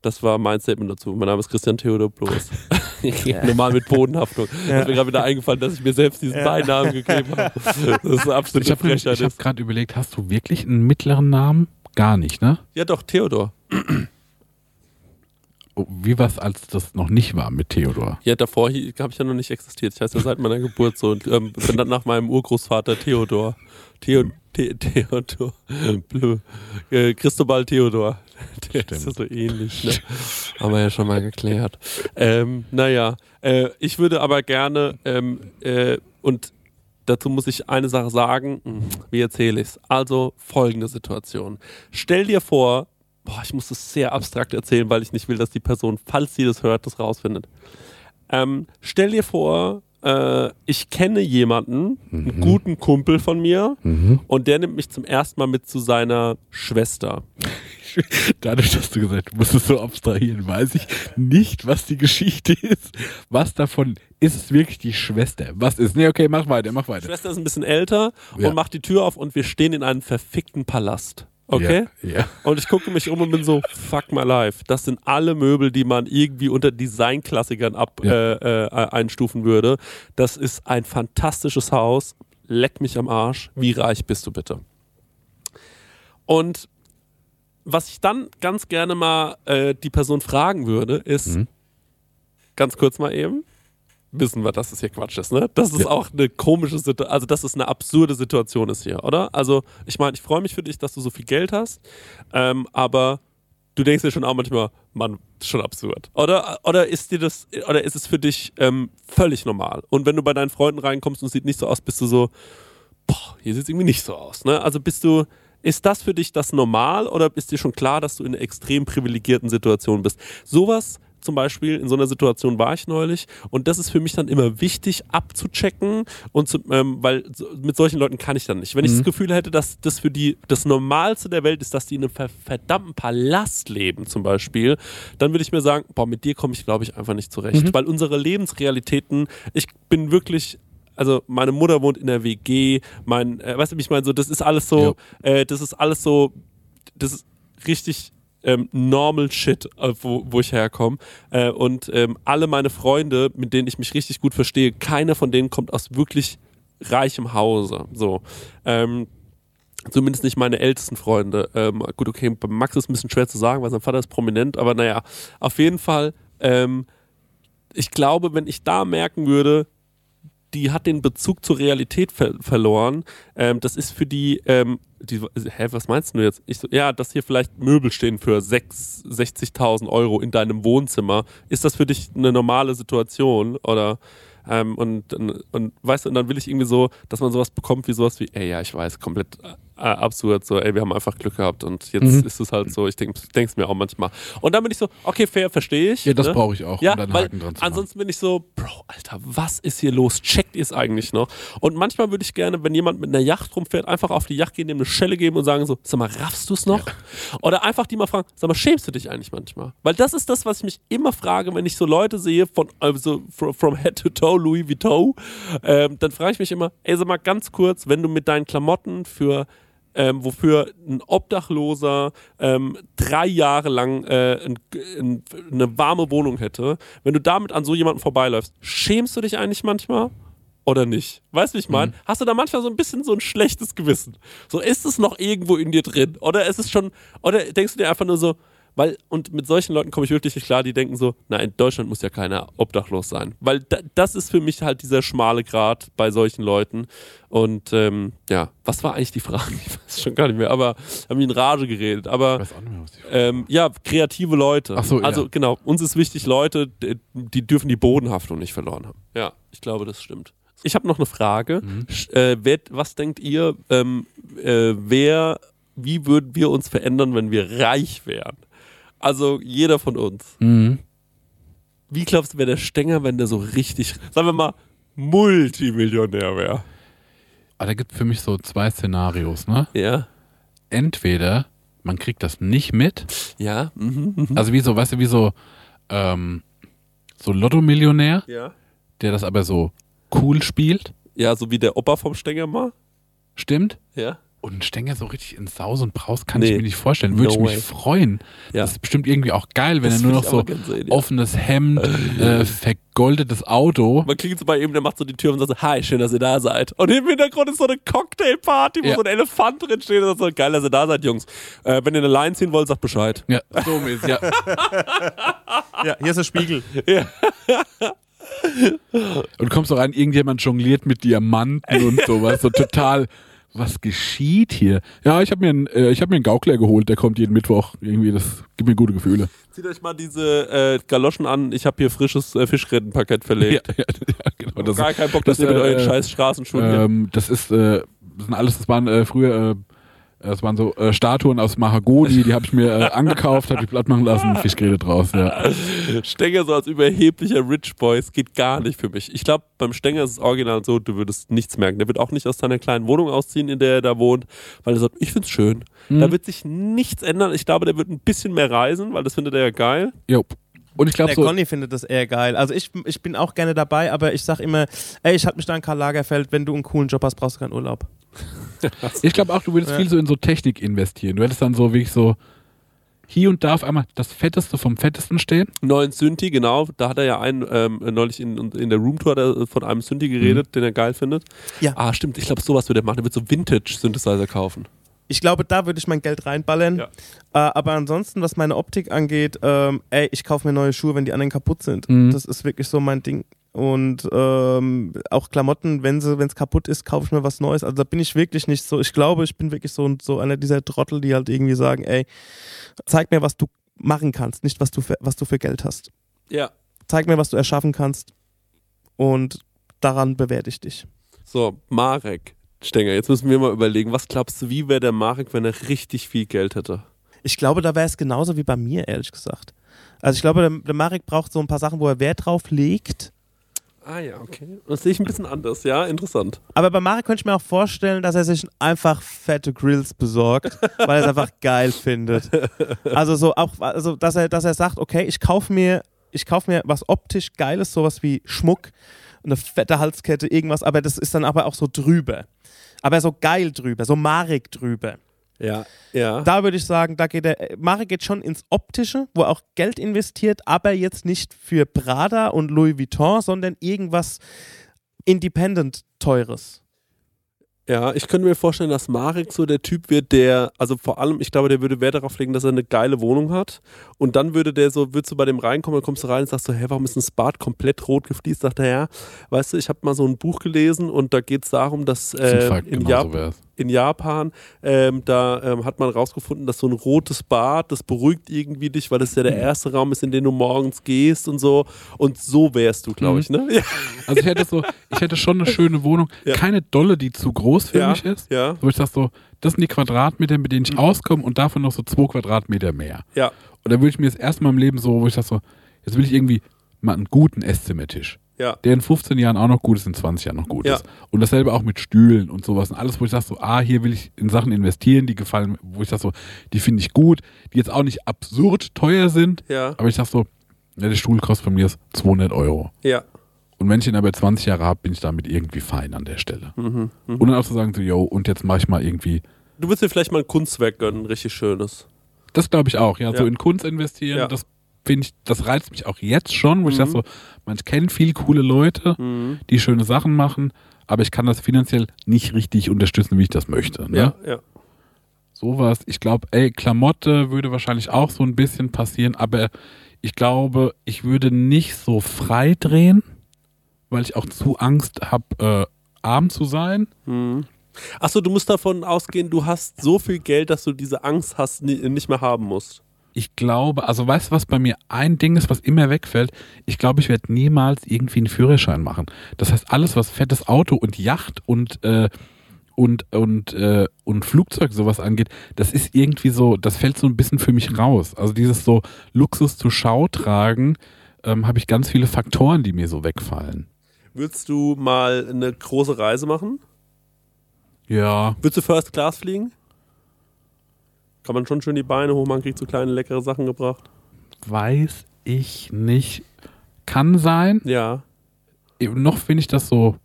S2: das war mein Statement dazu. Mein Name ist Christian Theodor Bloß. normal mit Bodenhaftung. Ja. Ist mir gerade wieder eingefallen, dass ich mir selbst diesen Beinamen gegeben habe. Das ist eine absolute
S3: Ich habe
S2: Frechheit.
S3: hab gerade überlegt, hast du wirklich einen mittleren Namen? Gar nicht, ne?
S2: Ja, doch, Theodor.
S3: Oh, Wie war es, als das noch nicht war mit Theodor?
S2: Ja, davor habe ich ja noch nicht existiert. Ich heiße ja seit meiner Geburt so und ähm, bin dann nach meinem Urgroßvater Theodor. Theo, The, Theodor. Blö. Äh, Christobal Theodor. Der ist ja so ähnlich, ne? Haben wir ja schon mal geklärt. Ähm, naja, äh, ich würde aber gerne, ähm, äh, und dazu muss ich eine Sache sagen, Hm, wie erzähle ich es? Also folgende Situation. Stell dir vor, boah, ich muss das sehr abstrakt erzählen, weil ich nicht will, dass die Person, falls sie das hört, das rausfindet. Ähm, stell dir vor, äh, ich kenne jemanden, einen guten Kumpel von mir, und der nimmt mich zum ersten Mal mit zu seiner Schwester.
S3: Dadurch, dass du gesagt hast, du musst es so abstrahieren, weiß ich nicht, was die Geschichte ist. Was davon ist es wirklich die Schwester? Was ist? Nee, okay, mach weiter, mach
S2: Die
S3: weiter.
S2: Schwester ist ein bisschen älter
S3: Ja.
S2: und macht die Tür auf und wir stehen in einem verfickten Palast. Okay?
S3: Ja, ja.
S2: Und ich gucke mich um und bin so, fuck my life. Das sind alle Möbel, die man irgendwie unter Designklassikern ab,
S3: Ja.
S2: äh, äh, einstufen würde. Das ist ein fantastisches Haus. Leck mich am Arsch. Wie reich bist du bitte? Und was ich dann ganz gerne mal äh, die Person fragen würde, ist,
S3: Mhm.
S2: ganz kurz mal eben, wissen wir, dass es hier Quatsch ist, ne? Das ist
S3: Ja.
S2: auch eine komische Situation, also dass es eine absurde Situation ist hier, oder? Also ich meine, ich freue mich für dich, dass du so viel Geld hast, ähm, aber du denkst dir schon auch manchmal, Mann, das ist schon absurd. Oder, oder ist dir das, oder ist es für dich ähm, völlig normal? Und wenn du bei deinen Freunden reinkommst und es sieht nicht so aus, bist du so, boah, hier sieht es irgendwie nicht so aus, ne? Also bist du, ist das für dich das normal oder ist dir schon klar, dass du in einer extrem privilegierten Situation bist? Sowas zum Beispiel, in so einer Situation war ich neulich. Und das ist für mich dann immer wichtig abzuchecken und zu, ähm, weil mit solchen Leuten kann ich dann nicht. Wenn ich das Gefühl hätte, dass das für die das Normalste der Welt ist, dass die in einem ver verdammten Palast leben zum Beispiel, dann würde ich mir sagen, boah, mit dir komme ich glaube ich einfach nicht zurecht, weil unsere Lebensrealitäten, ich bin wirklich also meine Mutter wohnt in der WG, mein, äh, weißt du, ich meine, so, das ist alles so, äh, das ist alles so, das ist richtig ähm, normal shit, äh, wo, wo ich herkomme. Äh, und ähm, alle meine Freunde, mit denen ich mich richtig gut verstehe, keiner von denen kommt aus wirklich reichem Hause. So. Ähm, Zumindest nicht meine ältesten Freunde. Ähm, gut, okay, bei Max ist ein bisschen schwer zu sagen, weil sein Vater ist prominent, aber naja, auf jeden Fall, ähm, ich glaube, wenn ich da merken würde, die hat den Bezug zur Realität ver verloren, ähm, das ist für die, ähm, die, hä, was meinst du jetzt? So, ja, dass hier vielleicht Möbel stehen für 6 60.000 Euro in deinem Wohnzimmer. Ist das für dich eine normale Situation oder ähm, und, und, und weißt du, und dann will ich irgendwie so, dass man sowas bekommt wie sowas wie, ey, ja, ich weiß, komplett absurd, so, ey, wir haben einfach Glück gehabt und jetzt
S3: Mhm.
S2: ist es halt so, ich denke es mir auch manchmal. Und dann bin ich so, okay, fair, verstehe ich.
S3: Ja, das
S2: ne?
S3: brauche ich auch,
S2: Ja,
S3: um
S2: weil ansonsten bin ich so, Bro, Alter, was ist hier los? Checkt ihr es eigentlich noch? Und manchmal würde ich gerne, wenn jemand mit einer Yacht rumfährt, einfach auf die Yacht gehen, dem eine Schelle geben und sagen so, sag mal, raffst du es noch? Oder einfach die mal fragen, sag mal, schämst du dich eigentlich manchmal? Weil das ist das, was ich mich immer frage, wenn ich so Leute sehe, von also from, from head to toe, Louis Vuitton, ähm, dann frage ich mich immer, ey, sag mal ganz kurz, wenn du mit deinen Klamotten für ähm, wofür ein Obdachloser ähm, drei Jahre lang äh, ein, ein, eine warme Wohnung hätte, wenn du damit an so jemanden vorbeiläufst, schämst du dich eigentlich manchmal? Oder nicht? Weißt du, wie ich meine? Hast du da manchmal so ein bisschen so ein schlechtes Gewissen? So, ist es noch irgendwo in dir drin? Oder ist es schon, oder denkst du dir einfach nur so, weil, und mit solchen Leuten komme ich wirklich nicht klar, die denken so, na, in Deutschland muss ja keiner obdachlos sein. Weil da, das ist für mich halt dieser schmale Grat bei solchen Leuten. Und ähm, ja, was war eigentlich die Frage? Ich weiß schon gar nicht mehr, aber haben die in Rage geredet. Aber
S3: Ich weiß auch nicht mehr, was die
S2: ähm, ja, kreative Leute.
S3: Ach so,
S2: also
S3: ja.
S2: genau, uns ist wichtig, Leute, die dürfen die Bodenhaftung nicht verloren haben. Ja, ich glaube, das stimmt. Ich habe noch eine Frage.
S3: Mhm.
S2: Äh, wer, was denkt ihr, ähm, äh, wer, wie würden wir uns verändern, wenn wir reich wären? Also jeder von uns.
S3: Mhm.
S2: Wie glaubst du, wäre der Stenger, wenn der so richtig, sagen wir mal, Multimillionär wäre?
S3: Aber da gibt es für mich so zwei Szenarios, ne?
S2: Ja.
S3: Entweder man kriegt das nicht mit,
S2: Ja. Mhm, mhm.
S3: also wie so, weißt du, wie so, ähm, so Lotto-Millionär,
S2: Ja.
S3: der das aber so cool spielt,
S2: Ja, so wie der Opa vom Stenger mal.
S3: stimmt?
S2: Ja.
S3: Und ein Stänger so richtig in Saus und Braus kann
S2: Nee.
S3: ich mir nicht vorstellen. Würde
S2: No
S3: ich mich
S2: way.
S3: freuen.
S2: Ja.
S3: Das ist bestimmt irgendwie auch geil, wenn
S2: Das
S3: er nur noch so
S2: sehen, ja.
S3: offenes Hemd, äh, vergoldetes Auto.
S2: Man klingt so bei ihm, der macht so die Tür und sagt so, hi, schön, dass ihr da seid. Und im Hintergrund ist so eine Cocktailparty, wo
S3: Ja.
S2: so ein Elefant drin steht und sagt so, geil, dass ihr da seid, Jungs. Äh, wenn ihr eine Line ziehen wollt, sagt Bescheid.
S3: Ja, so mäßig. Ja.
S4: Ja, hier ist der Spiegel.
S3: Und kommst auch rein, irgendjemand jongliert mit Diamanten und sowas. So total, was geschieht hier? Ja, ich habe mir, einen, äh, ich hab mir einen Gaukler geholt, der kommt jeden Mittwoch. Irgendwie, das gibt mir gute Gefühle.
S2: Zieht euch mal diese äh, Galoschen an, ich habe hier frisches äh, Fischgrätenpaket verlegt.
S3: ja, ja, genau. Das,
S2: Gar keinen Bock, dass
S3: das,
S2: ihr mit
S3: äh,
S2: euren scheiß Straßenschuhen hier.
S3: ähm, das ist, äh, das sind alles, das waren äh, früher, äh, das waren so äh, Statuen aus Mahagoni, die habe ich mir äh, angekauft, habe ich platt machen lassen, Fischgräte draus. Ja.
S2: Stenger so als überheblicher Rich Boy, es geht gar nicht für mich. Ich glaube, beim Stenger ist es original so, du würdest nichts merken. Der wird auch nicht aus seiner kleinen Wohnung ausziehen, in der er da wohnt, weil er sagt, ich find's schön.
S3: Mhm.
S2: Da wird sich nichts ändern. Ich glaube, der wird ein bisschen mehr reisen, weil das findet er ja geil.
S3: Jo. Und ich glaube
S4: Der
S3: so,
S4: Conny findet das eher geil. Also ich, ich bin auch gerne dabei, aber ich sag immer, ey, ich hatte mich da an Karl Lagerfeld, wenn du einen coolen Job hast, brauchst du keinen Urlaub.
S3: ich glaube auch, du würdest
S4: Ja.
S3: viel so in so Technik investieren. Du hättest dann so wirklich so hier und da auf einmal das Fetteste vom Fettesten stehen.
S2: Neuen Synthi, genau. Da hat er ja einen, ähm, neulich in, in der Roomtour von einem Synthi geredet, den er geil findet.
S4: Ja.
S2: Ah, stimmt. Ich glaube, sowas wird er machen. Er wird so Vintage-Synthesizer kaufen.
S4: Ich glaube, da würde ich mein Geld reinballern.
S2: Ja.
S4: Äh, aber ansonsten, was meine Optik angeht, ähm, ey, ich kaufe mir neue Schuhe, wenn die anderen kaputt sind.
S3: Mhm.
S4: Das ist wirklich so mein Ding. Und ähm, auch Klamotten, wenn sie, wenn es kaputt ist, kaufe ich mir was Neues. Also da bin ich wirklich nicht so. Ich glaube, ich bin wirklich so, so einer dieser Trottel, die halt irgendwie sagen, ey, zeig mir, was du machen kannst, nicht was du für, was du für Geld hast.
S2: Ja.
S4: Zeig mir, was du erschaffen kannst. Und daran bewerte ich dich.
S2: So, Marek Stenger, jetzt müssen wir mal überlegen, was glaubst du, wie wäre der Marek, wenn er richtig viel Geld hätte?
S4: Ich glaube, da wäre es genauso wie bei mir, ehrlich gesagt. Also ich glaube, der, der Marek braucht so ein paar Sachen, wo er Wert drauf legt.
S2: Ah ja, okay. Das sehe ich ein bisschen anders, ja, interessant.
S4: Aber bei Marek könnte ich mir auch vorstellen, dass er sich einfach fette Grills besorgt, weil er es einfach geil findet. Also so auch, also dass er, dass er sagt, okay, ich kaufe mir, ich kaufe mir was optisch Geiles, sowas wie Schmuck, eine fette Halskette, irgendwas, aber das ist dann aber auch so drüber. Aber so geil drüber, so Marek drüber.
S2: Ja, ja.
S4: Da würde ich sagen, da geht der Marek geht schon ins Optische, wo er auch Geld investiert, aber jetzt nicht für Prada und Louis Vuitton, sondern irgendwas Independent Teures.
S2: Ja, ich könnte mir vorstellen, dass Marek so der Typ wird, der, also vor allem, ich glaube, der würde Wert darauf legen, dass er eine geile Wohnung hat. Und dann würde der so, würdest du bei dem reinkommen, dann kommst du rein und sagst so, hä, warum ist das Bad komplett rot gefliest? Sagt er, ja, weißt du, ich habe mal so ein Buch gelesen und da geht es darum, dass
S3: Das ein
S2: äh,
S3: Fakt,
S2: in,
S3: genau
S2: Jap
S3: so wär's.
S2: In Japan, ähm, da ähm, hat man rausgefunden, dass so ein rotes Bad, das beruhigt irgendwie dich, weil das ja der
S3: Mhm.
S2: erste Raum ist, in den du morgens gehst und so. Und so wärst du, glaube
S3: Mhm.
S2: ich, ne? Ja.
S3: Also ich hätte so, ich hätte schon eine schöne Wohnung.
S2: Ja.
S3: Keine dolle, die zu groß für
S2: Ja,
S3: mich ist.
S2: ja.
S3: Wo ich sage so, das sind die Quadratmeter, mit denen ich auskomme und davon noch so zwei Quadratmeter mehr.
S2: Ja.
S3: Und dann würde ich mir das erste Mal im Leben so, wo ich sage so, jetzt will ich irgendwie mal einen guten Esszimmertisch.
S2: Ja.
S3: Der in 15 Jahren auch noch gut ist, in 20 Jahren noch gut
S2: Ja.
S3: ist. Und dasselbe auch mit Stühlen und sowas. Und alles, wo ich sage so, ah, hier will ich in Sachen investieren, die gefallen, mir, wo ich sage so, die finde ich gut, die jetzt auch nicht absurd teuer sind.
S2: Ja.
S3: Aber ich sage so, ja, der Stuhl kostet von mir jetzt 200 Euro.
S2: Ja.
S3: Und wenn ich ihn aber 20 Jahre habe, bin ich damit irgendwie fein an der Stelle.
S2: Mhm.
S3: Und dann auch zu sagen so, yo, und jetzt mache ich mal irgendwie,
S2: Du willst dir vielleicht mal ein Kunstwerk gönnen, richtig schönes.
S3: das glaube ich auch, ja, so in Kunst investieren, das finde ich, das reizt mich auch jetzt schon, wo ich
S2: Mhm.
S3: sage so, man kennt viel coole Leute,
S2: Mhm.
S3: die schöne Sachen machen, aber ich kann das finanziell nicht richtig unterstützen, wie ich das möchte. Ne?
S2: Ja, ja.
S3: Sowas. Ich glaube, ey, Klamotte würde wahrscheinlich auch so ein bisschen passieren, aber ich glaube, ich würde nicht so frei drehen, weil ich auch zu Angst habe, äh, arm zu sein.
S2: Mhm. Achso, du musst davon ausgehen, du hast so viel Geld, dass du diese Angst hast, ni- nicht mehr haben musst.
S3: Ich glaube, also weißt du, was bei mir ein Ding ist, was immer wegfällt? Ich glaube, ich werde niemals irgendwie einen Führerschein machen. Das heißt, alles, was fettes Auto und Yacht und äh, und und äh, und Flugzeug sowas angeht, das ist irgendwie so, das fällt so ein bisschen für mich raus. Also dieses so Luxus zur Schau tragen, ähm, habe ich ganz viele Faktoren, die mir so wegfallen.
S2: Würdest du mal eine große Reise machen?
S3: Ja,
S2: Würdest du First Class fliegen? Kann man schon schön die Beine hoch, man kriegt so kleine leckere Sachen gebracht.
S3: weiß ich nicht. Kann sein.
S2: Ja.
S3: Noch finde ich das so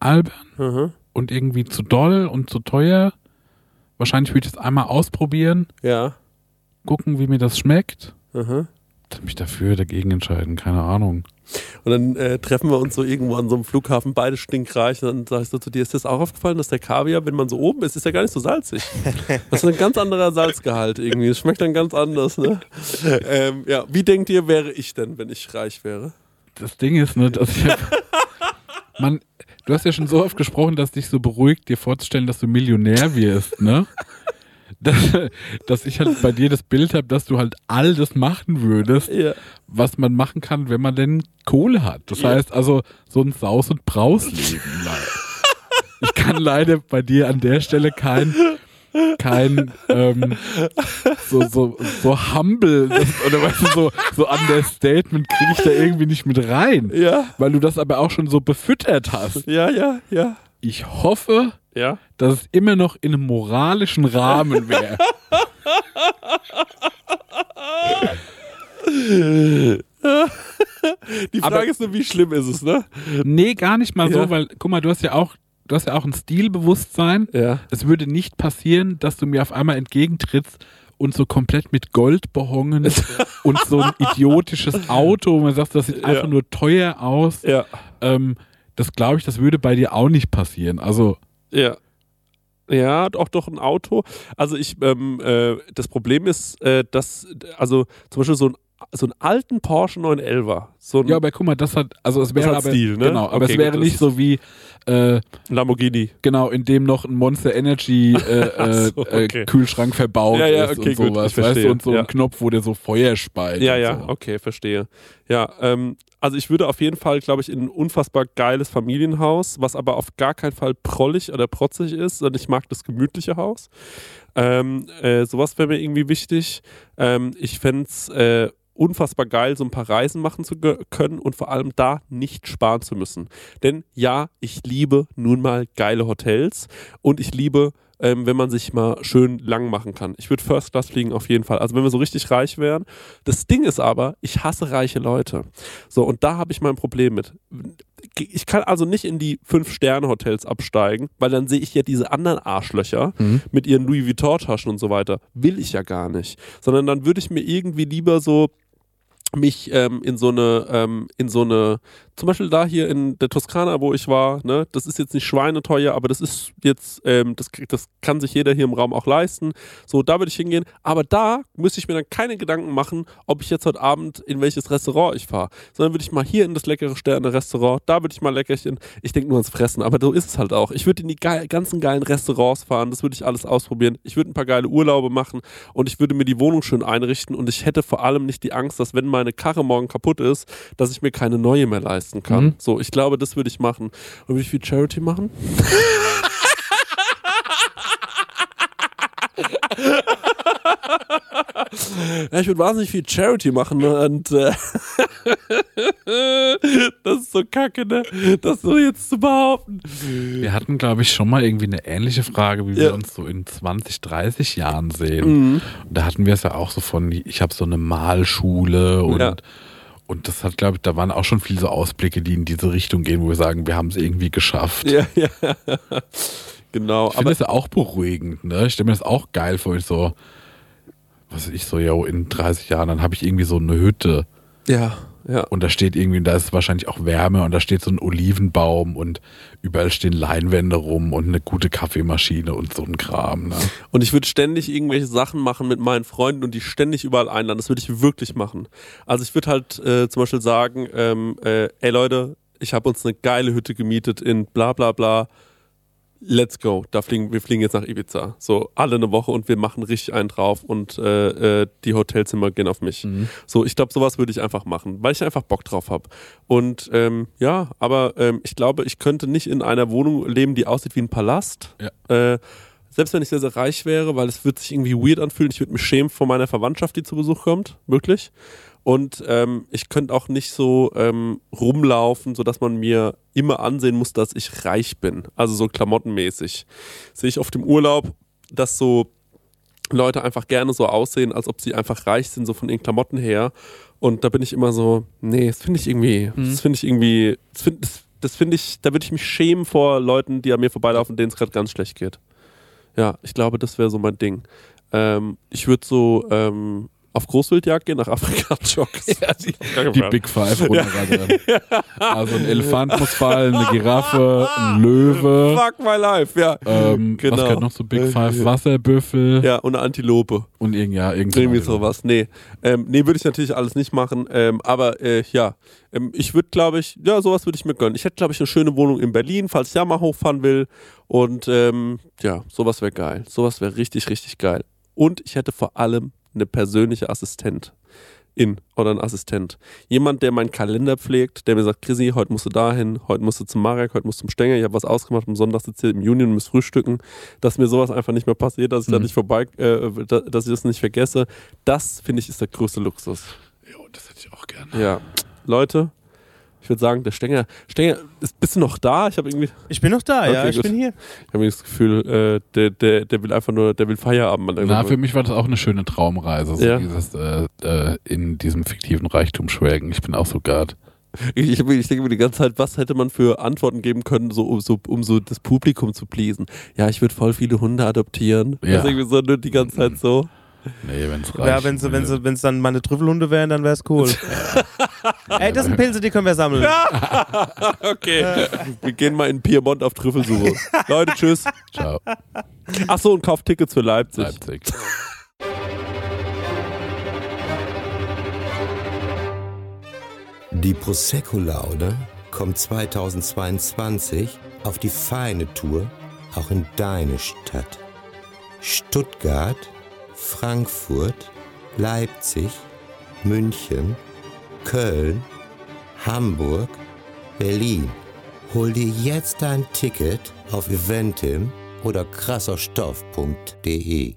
S3: albern.
S2: Mhm.
S3: und irgendwie zu doll und zu teuer. Wahrscheinlich würde ich es einmal ausprobieren,
S2: Ja.
S3: gucken, wie mir das schmeckt.
S2: Mhm.
S3: Dann mich dafür dagegen entscheiden, keine Ahnung.
S2: Und dann äh, treffen wir uns so irgendwo an so einem Flughafen, beide stinkreich. Und dann sag ich so zu dir, ist das auch aufgefallen, dass der Kaviar, wenn man so oben ist, ist ja gar nicht so salzig. Das ist ein ganz anderer Salzgehalt irgendwie. Es schmeckt dann ganz anders, ne? ähm, ja, wie denkt ihr, wäre ich denn, wenn ich reich wäre?
S3: Das Ding ist, ne, dass ich hab, man, du hast ja schon so oft gesprochen, dass dich so beruhigt, dir vorzustellen, dass du Millionär wirst, ne? Dass, dass ich halt bei dir das Bild habe, dass du halt all das machen würdest,
S2: Ja.
S3: was man machen kann, wenn man denn Kohle hat. Das
S2: Ja.
S3: heißt also so ein Saus- und Brausleben. ich kann leider bei dir an der Stelle kein kein ähm, so, so, so humble das, oder weißt du, so, so Understatement kriege ich da irgendwie nicht mit rein.
S2: Ja.
S3: Weil du das aber auch schon so befüttert hast.
S2: Ja, ja, ja.
S3: Ich hoffe,
S2: Ja.
S3: dass es immer noch in einem moralischen Rahmen wäre.
S2: Die
S3: Aber-
S2: Frage ist nur, wie schlimm ist es, ne?
S3: Nee, gar nicht mal
S2: Ja.
S3: so, weil, guck mal, du hast ja auch, du hast ja auch ein Stilbewusstsein.
S2: Ja.
S3: Es würde nicht passieren, dass du mir auf einmal entgegentrittst und so komplett mit Gold behongen und so ein idiotisches Auto, wo man sagt, das sieht einfach
S2: Ja.
S3: nur teuer aus.
S2: Ja.
S3: Ähm, das glaube ich, das würde bei dir auch nicht passieren. Also,
S2: Ja. Ja, auch doch ein Auto. Also ich, ähm, äh, das Problem ist, äh, dass, also zum Beispiel so ein so einen alten Porsche 911er, so ein
S3: ja, aber guck mal, das hat, also es wäre aber,
S2: Stil, ne?
S3: genau, aber
S2: Okay,
S3: es wäre
S2: gut,
S3: nicht so wie, äh,
S2: Lamborghini.
S3: genau, in dem noch ein Monster Energy äh, äh,
S2: so, okay.
S3: äh, Kühlschrank verbaut
S2: Ja, ja,
S3: ist
S2: okay,
S3: und
S2: gut,
S3: sowas,
S2: ich
S3: weißt du, und so
S2: ja.
S3: ein Knopf, wo der so Feuer speit.
S2: Ja, ja,
S3: so.
S2: okay, verstehe. Ja, ähm, also ich würde auf jeden Fall, glaube ich, in ein unfassbar geiles Familienhaus, was aber auf gar keinen Fall prollig oder protzig ist, sondern ich mag das gemütliche Haus. Ähm, äh, sowas wäre mir irgendwie wichtig. Ähm, ich fände es äh, unfassbar geil, so ein paar Reisen machen zu können und vor allem da nicht sparen zu müssen. Denn ja, ich liebe nun mal geile Hotels und ich liebe ähm, wenn man sich mal schön lang machen kann. Ich würde First Class fliegen auf jeden Fall. Also wenn wir so richtig reich wären. Das Ding ist aber, ich hasse reiche Leute. So, und da habe ich mein Problem mit. ich kann also nicht in die Fünf-Sterne-Hotels absteigen, weil dann sehe ich ja diese anderen Arschlöcher mit ihren Louis Vuitton-Taschen und so weiter. Will ich ja gar nicht. Sondern dann würde ich mir irgendwie lieber so mich ähm, in so eine, ähm, in so eine, zum Beispiel da hier in der Toskana, wo ich war, ne, das ist jetzt nicht schweineteuer, aber das ist jetzt, ähm, das, das kann sich jeder hier im Raum auch leisten. So, da würde ich hingehen. Aber da müsste ich mir dann keine Gedanken machen, ob ich jetzt heute Abend in welches Restaurant ich fahre. Sondern würde ich mal hier in das leckere Sterne-Restaurant, da würde ich mal leckerchen. Ich denke nur ans Fressen, aber so ist es halt auch. Ich würde in die geil, ganzen geilen Restaurants fahren, das würde ich alles ausprobieren. Ich würde ein paar geile Urlaube machen und ich würde mir die Wohnung schön einrichten und ich hätte vor allem nicht die Angst, dass wenn meine Karre morgen kaputt ist, dass ich mir keine neue mehr leisten kann.
S3: Mhm.
S2: So, ich glaube, das würde ich machen. Und wie viel Charity machen? ja, ich würde wahnsinnig viel Charity machen ne? und äh, das ist so kacke, ne? Das so jetzt zu behaupten.
S3: Wir hatten, glaube ich, schon mal irgendwie eine ähnliche Frage, wie
S2: Ja.
S3: wir uns so in 20, 30 Jahren sehen.
S2: Mhm.
S3: Und da hatten wir es ja auch so von, ich habe so eine Malschule und,
S2: Ja.
S3: und das hat, glaube ich, da waren auch schon viele so Ausblicke, die in diese Richtung gehen, wo wir sagen, wir haben es irgendwie geschafft.
S2: Ja, ja. genau.
S3: Ich finde das ja auch beruhigend, ne? Ich stelle mir das auch geil vor, ich so, was ich so, ja, in 30 Jahren, dann habe ich irgendwie so eine Hütte
S2: ja, ja.
S3: und da steht irgendwie, da ist wahrscheinlich auch Wärme und da steht so ein Olivenbaum und überall stehen Leinwände rum und eine gute Kaffeemaschine und so ein Kram, ne?
S2: Und ich würde ständig irgendwelche Sachen machen mit meinen Freunden und die ständig überall einladen. Das würde ich wirklich machen. Also ich würde halt äh, zum Beispiel sagen, ähm, äh, ey Leute, ich habe uns eine geile Hütte gemietet in bla bla bla. Let's go. Da fliegen, wir fliegen jetzt nach Ibiza. So alle eine Woche und wir machen richtig einen drauf und äh, äh, die Hotelzimmer gehen auf mich. So, ich glaube, sowas würde ich einfach machen, weil ich einfach Bock drauf habe. Und ähm, ja, aber ähm, ich glaube, ich könnte nicht in einer Wohnung leben, die aussieht wie ein Palast.
S3: Ja.
S2: Äh, selbst wenn ich sehr, sehr reich wäre, weil es wird sich irgendwie weird anfühlen. Ich würde mich schämen vor meiner Verwandtschaft, die zu Besuch kommt. Wirklich. Und ähm, ich könnte auch nicht so ähm, rumlaufen, sodass man mir immer ansehen muss, dass ich reich bin. Also so klamottenmäßig. Sehe ich auf dem Urlaub, dass so Leute einfach gerne so aussehen, als ob sie einfach reich sind, so von ihren Klamotten her. Und da bin ich immer so, nee, das finde ich irgendwie, das finde ich irgendwie, das finde find ich, da würde ich mich schämen vor Leuten, die an mir vorbeilaufen, denen es gerade ganz schlecht geht. Ja, ich glaube, das wäre so mein Ding. Ähm, ich würde so ähm, auf Großwildjagd gehen, nach Afrika joggen. Ja, die,
S3: Die Big Five runterradieren. Also ein Elefant muss fallen, eine Giraffe, ein Löwe.
S2: Fuck my life, ja.
S3: Ähm,
S2: Genau.
S3: Was gehört noch zu Big Five? Wasserbüffel
S2: Ja, und eine Antilope.
S3: und irgend, ja, irgend
S2: Irgendwie sowas. Nee, ähm, nee würde ich natürlich alles nicht machen. Ähm, aber äh, ja, ähm, ich würde, glaube ich, ja, sowas würde ich mir gönnen. Ich hätte, glaube ich, eine schöne Wohnung in Berlin, falls ich da mal hochfahren will. Und ähm, ja, sowas wäre geil. Sowas wäre richtig, richtig geil. Und ich hätte vor allem eine persönliche Assistentin oder einen Assistent. Jemand, der meinen Kalender pflegt, der mir sagt, Chrissy, heute musst du dahin, heute musst du zum Marek, heute musst du zum Stenger, ich habe was ausgemacht, am Sonntag sitze ich im Juni und muss frühstücken, dass mir sowas einfach nicht mehr passiert, dass ich da
S3: Mhm.
S2: nicht vorbei, äh, da- dass ich das nicht vergesse. Das, finde ich, ist der größte Luxus.
S3: Jo, das hätte ich auch gerne.
S2: Ja. Leute, ich würde sagen, der Stenger, Stenger, ist, bist du noch da? Ich habe irgendwie,
S4: Ich bin noch da, ja,
S2: Okay,
S4: ich
S2: gut.
S4: bin hier.
S2: ich hab irgendwie das Gefühl, äh, der, der, der will einfach nur, der will Feierabend.
S3: Na, für mich war das auch eine schöne Traumreise, so
S2: Ja.
S3: dieses äh, äh, in diesem fiktiven Reichtum schwelgen. Ich bin auch so gard.
S2: Ich, ich, ich denke mir die ganze Zeit, was hätte man für Antworten geben können, so, um, so, um so das Publikum zu pleasen? Ja, ich würde voll viele Hunde adoptieren.
S3: Ja.
S2: Das ist irgendwie so nur die ganze Zeit so.
S3: Nee, wenn's reicht.
S4: Ja, wenn sie, wenn sie, wenn es dann meine Trüffelhunde wären, dann wäre es cool. Ey, das sind Pilze, die können wir sammeln.
S2: Okay. Wir gehen mal in Piemont auf Trüffelsuche. Leute, tschüss.
S3: Ciao.
S2: Achso, und kauft Tickets für Leipzig.
S3: Leipzig.
S5: Die Prosecco-Laude kommt 2022 auf die feine Tour auch in deine Stadt. Stuttgart, Frankfurt, Leipzig, München, Köln, Hamburg, Berlin. Hol dir jetzt dein Ticket auf eventim oder krasserstoff.de.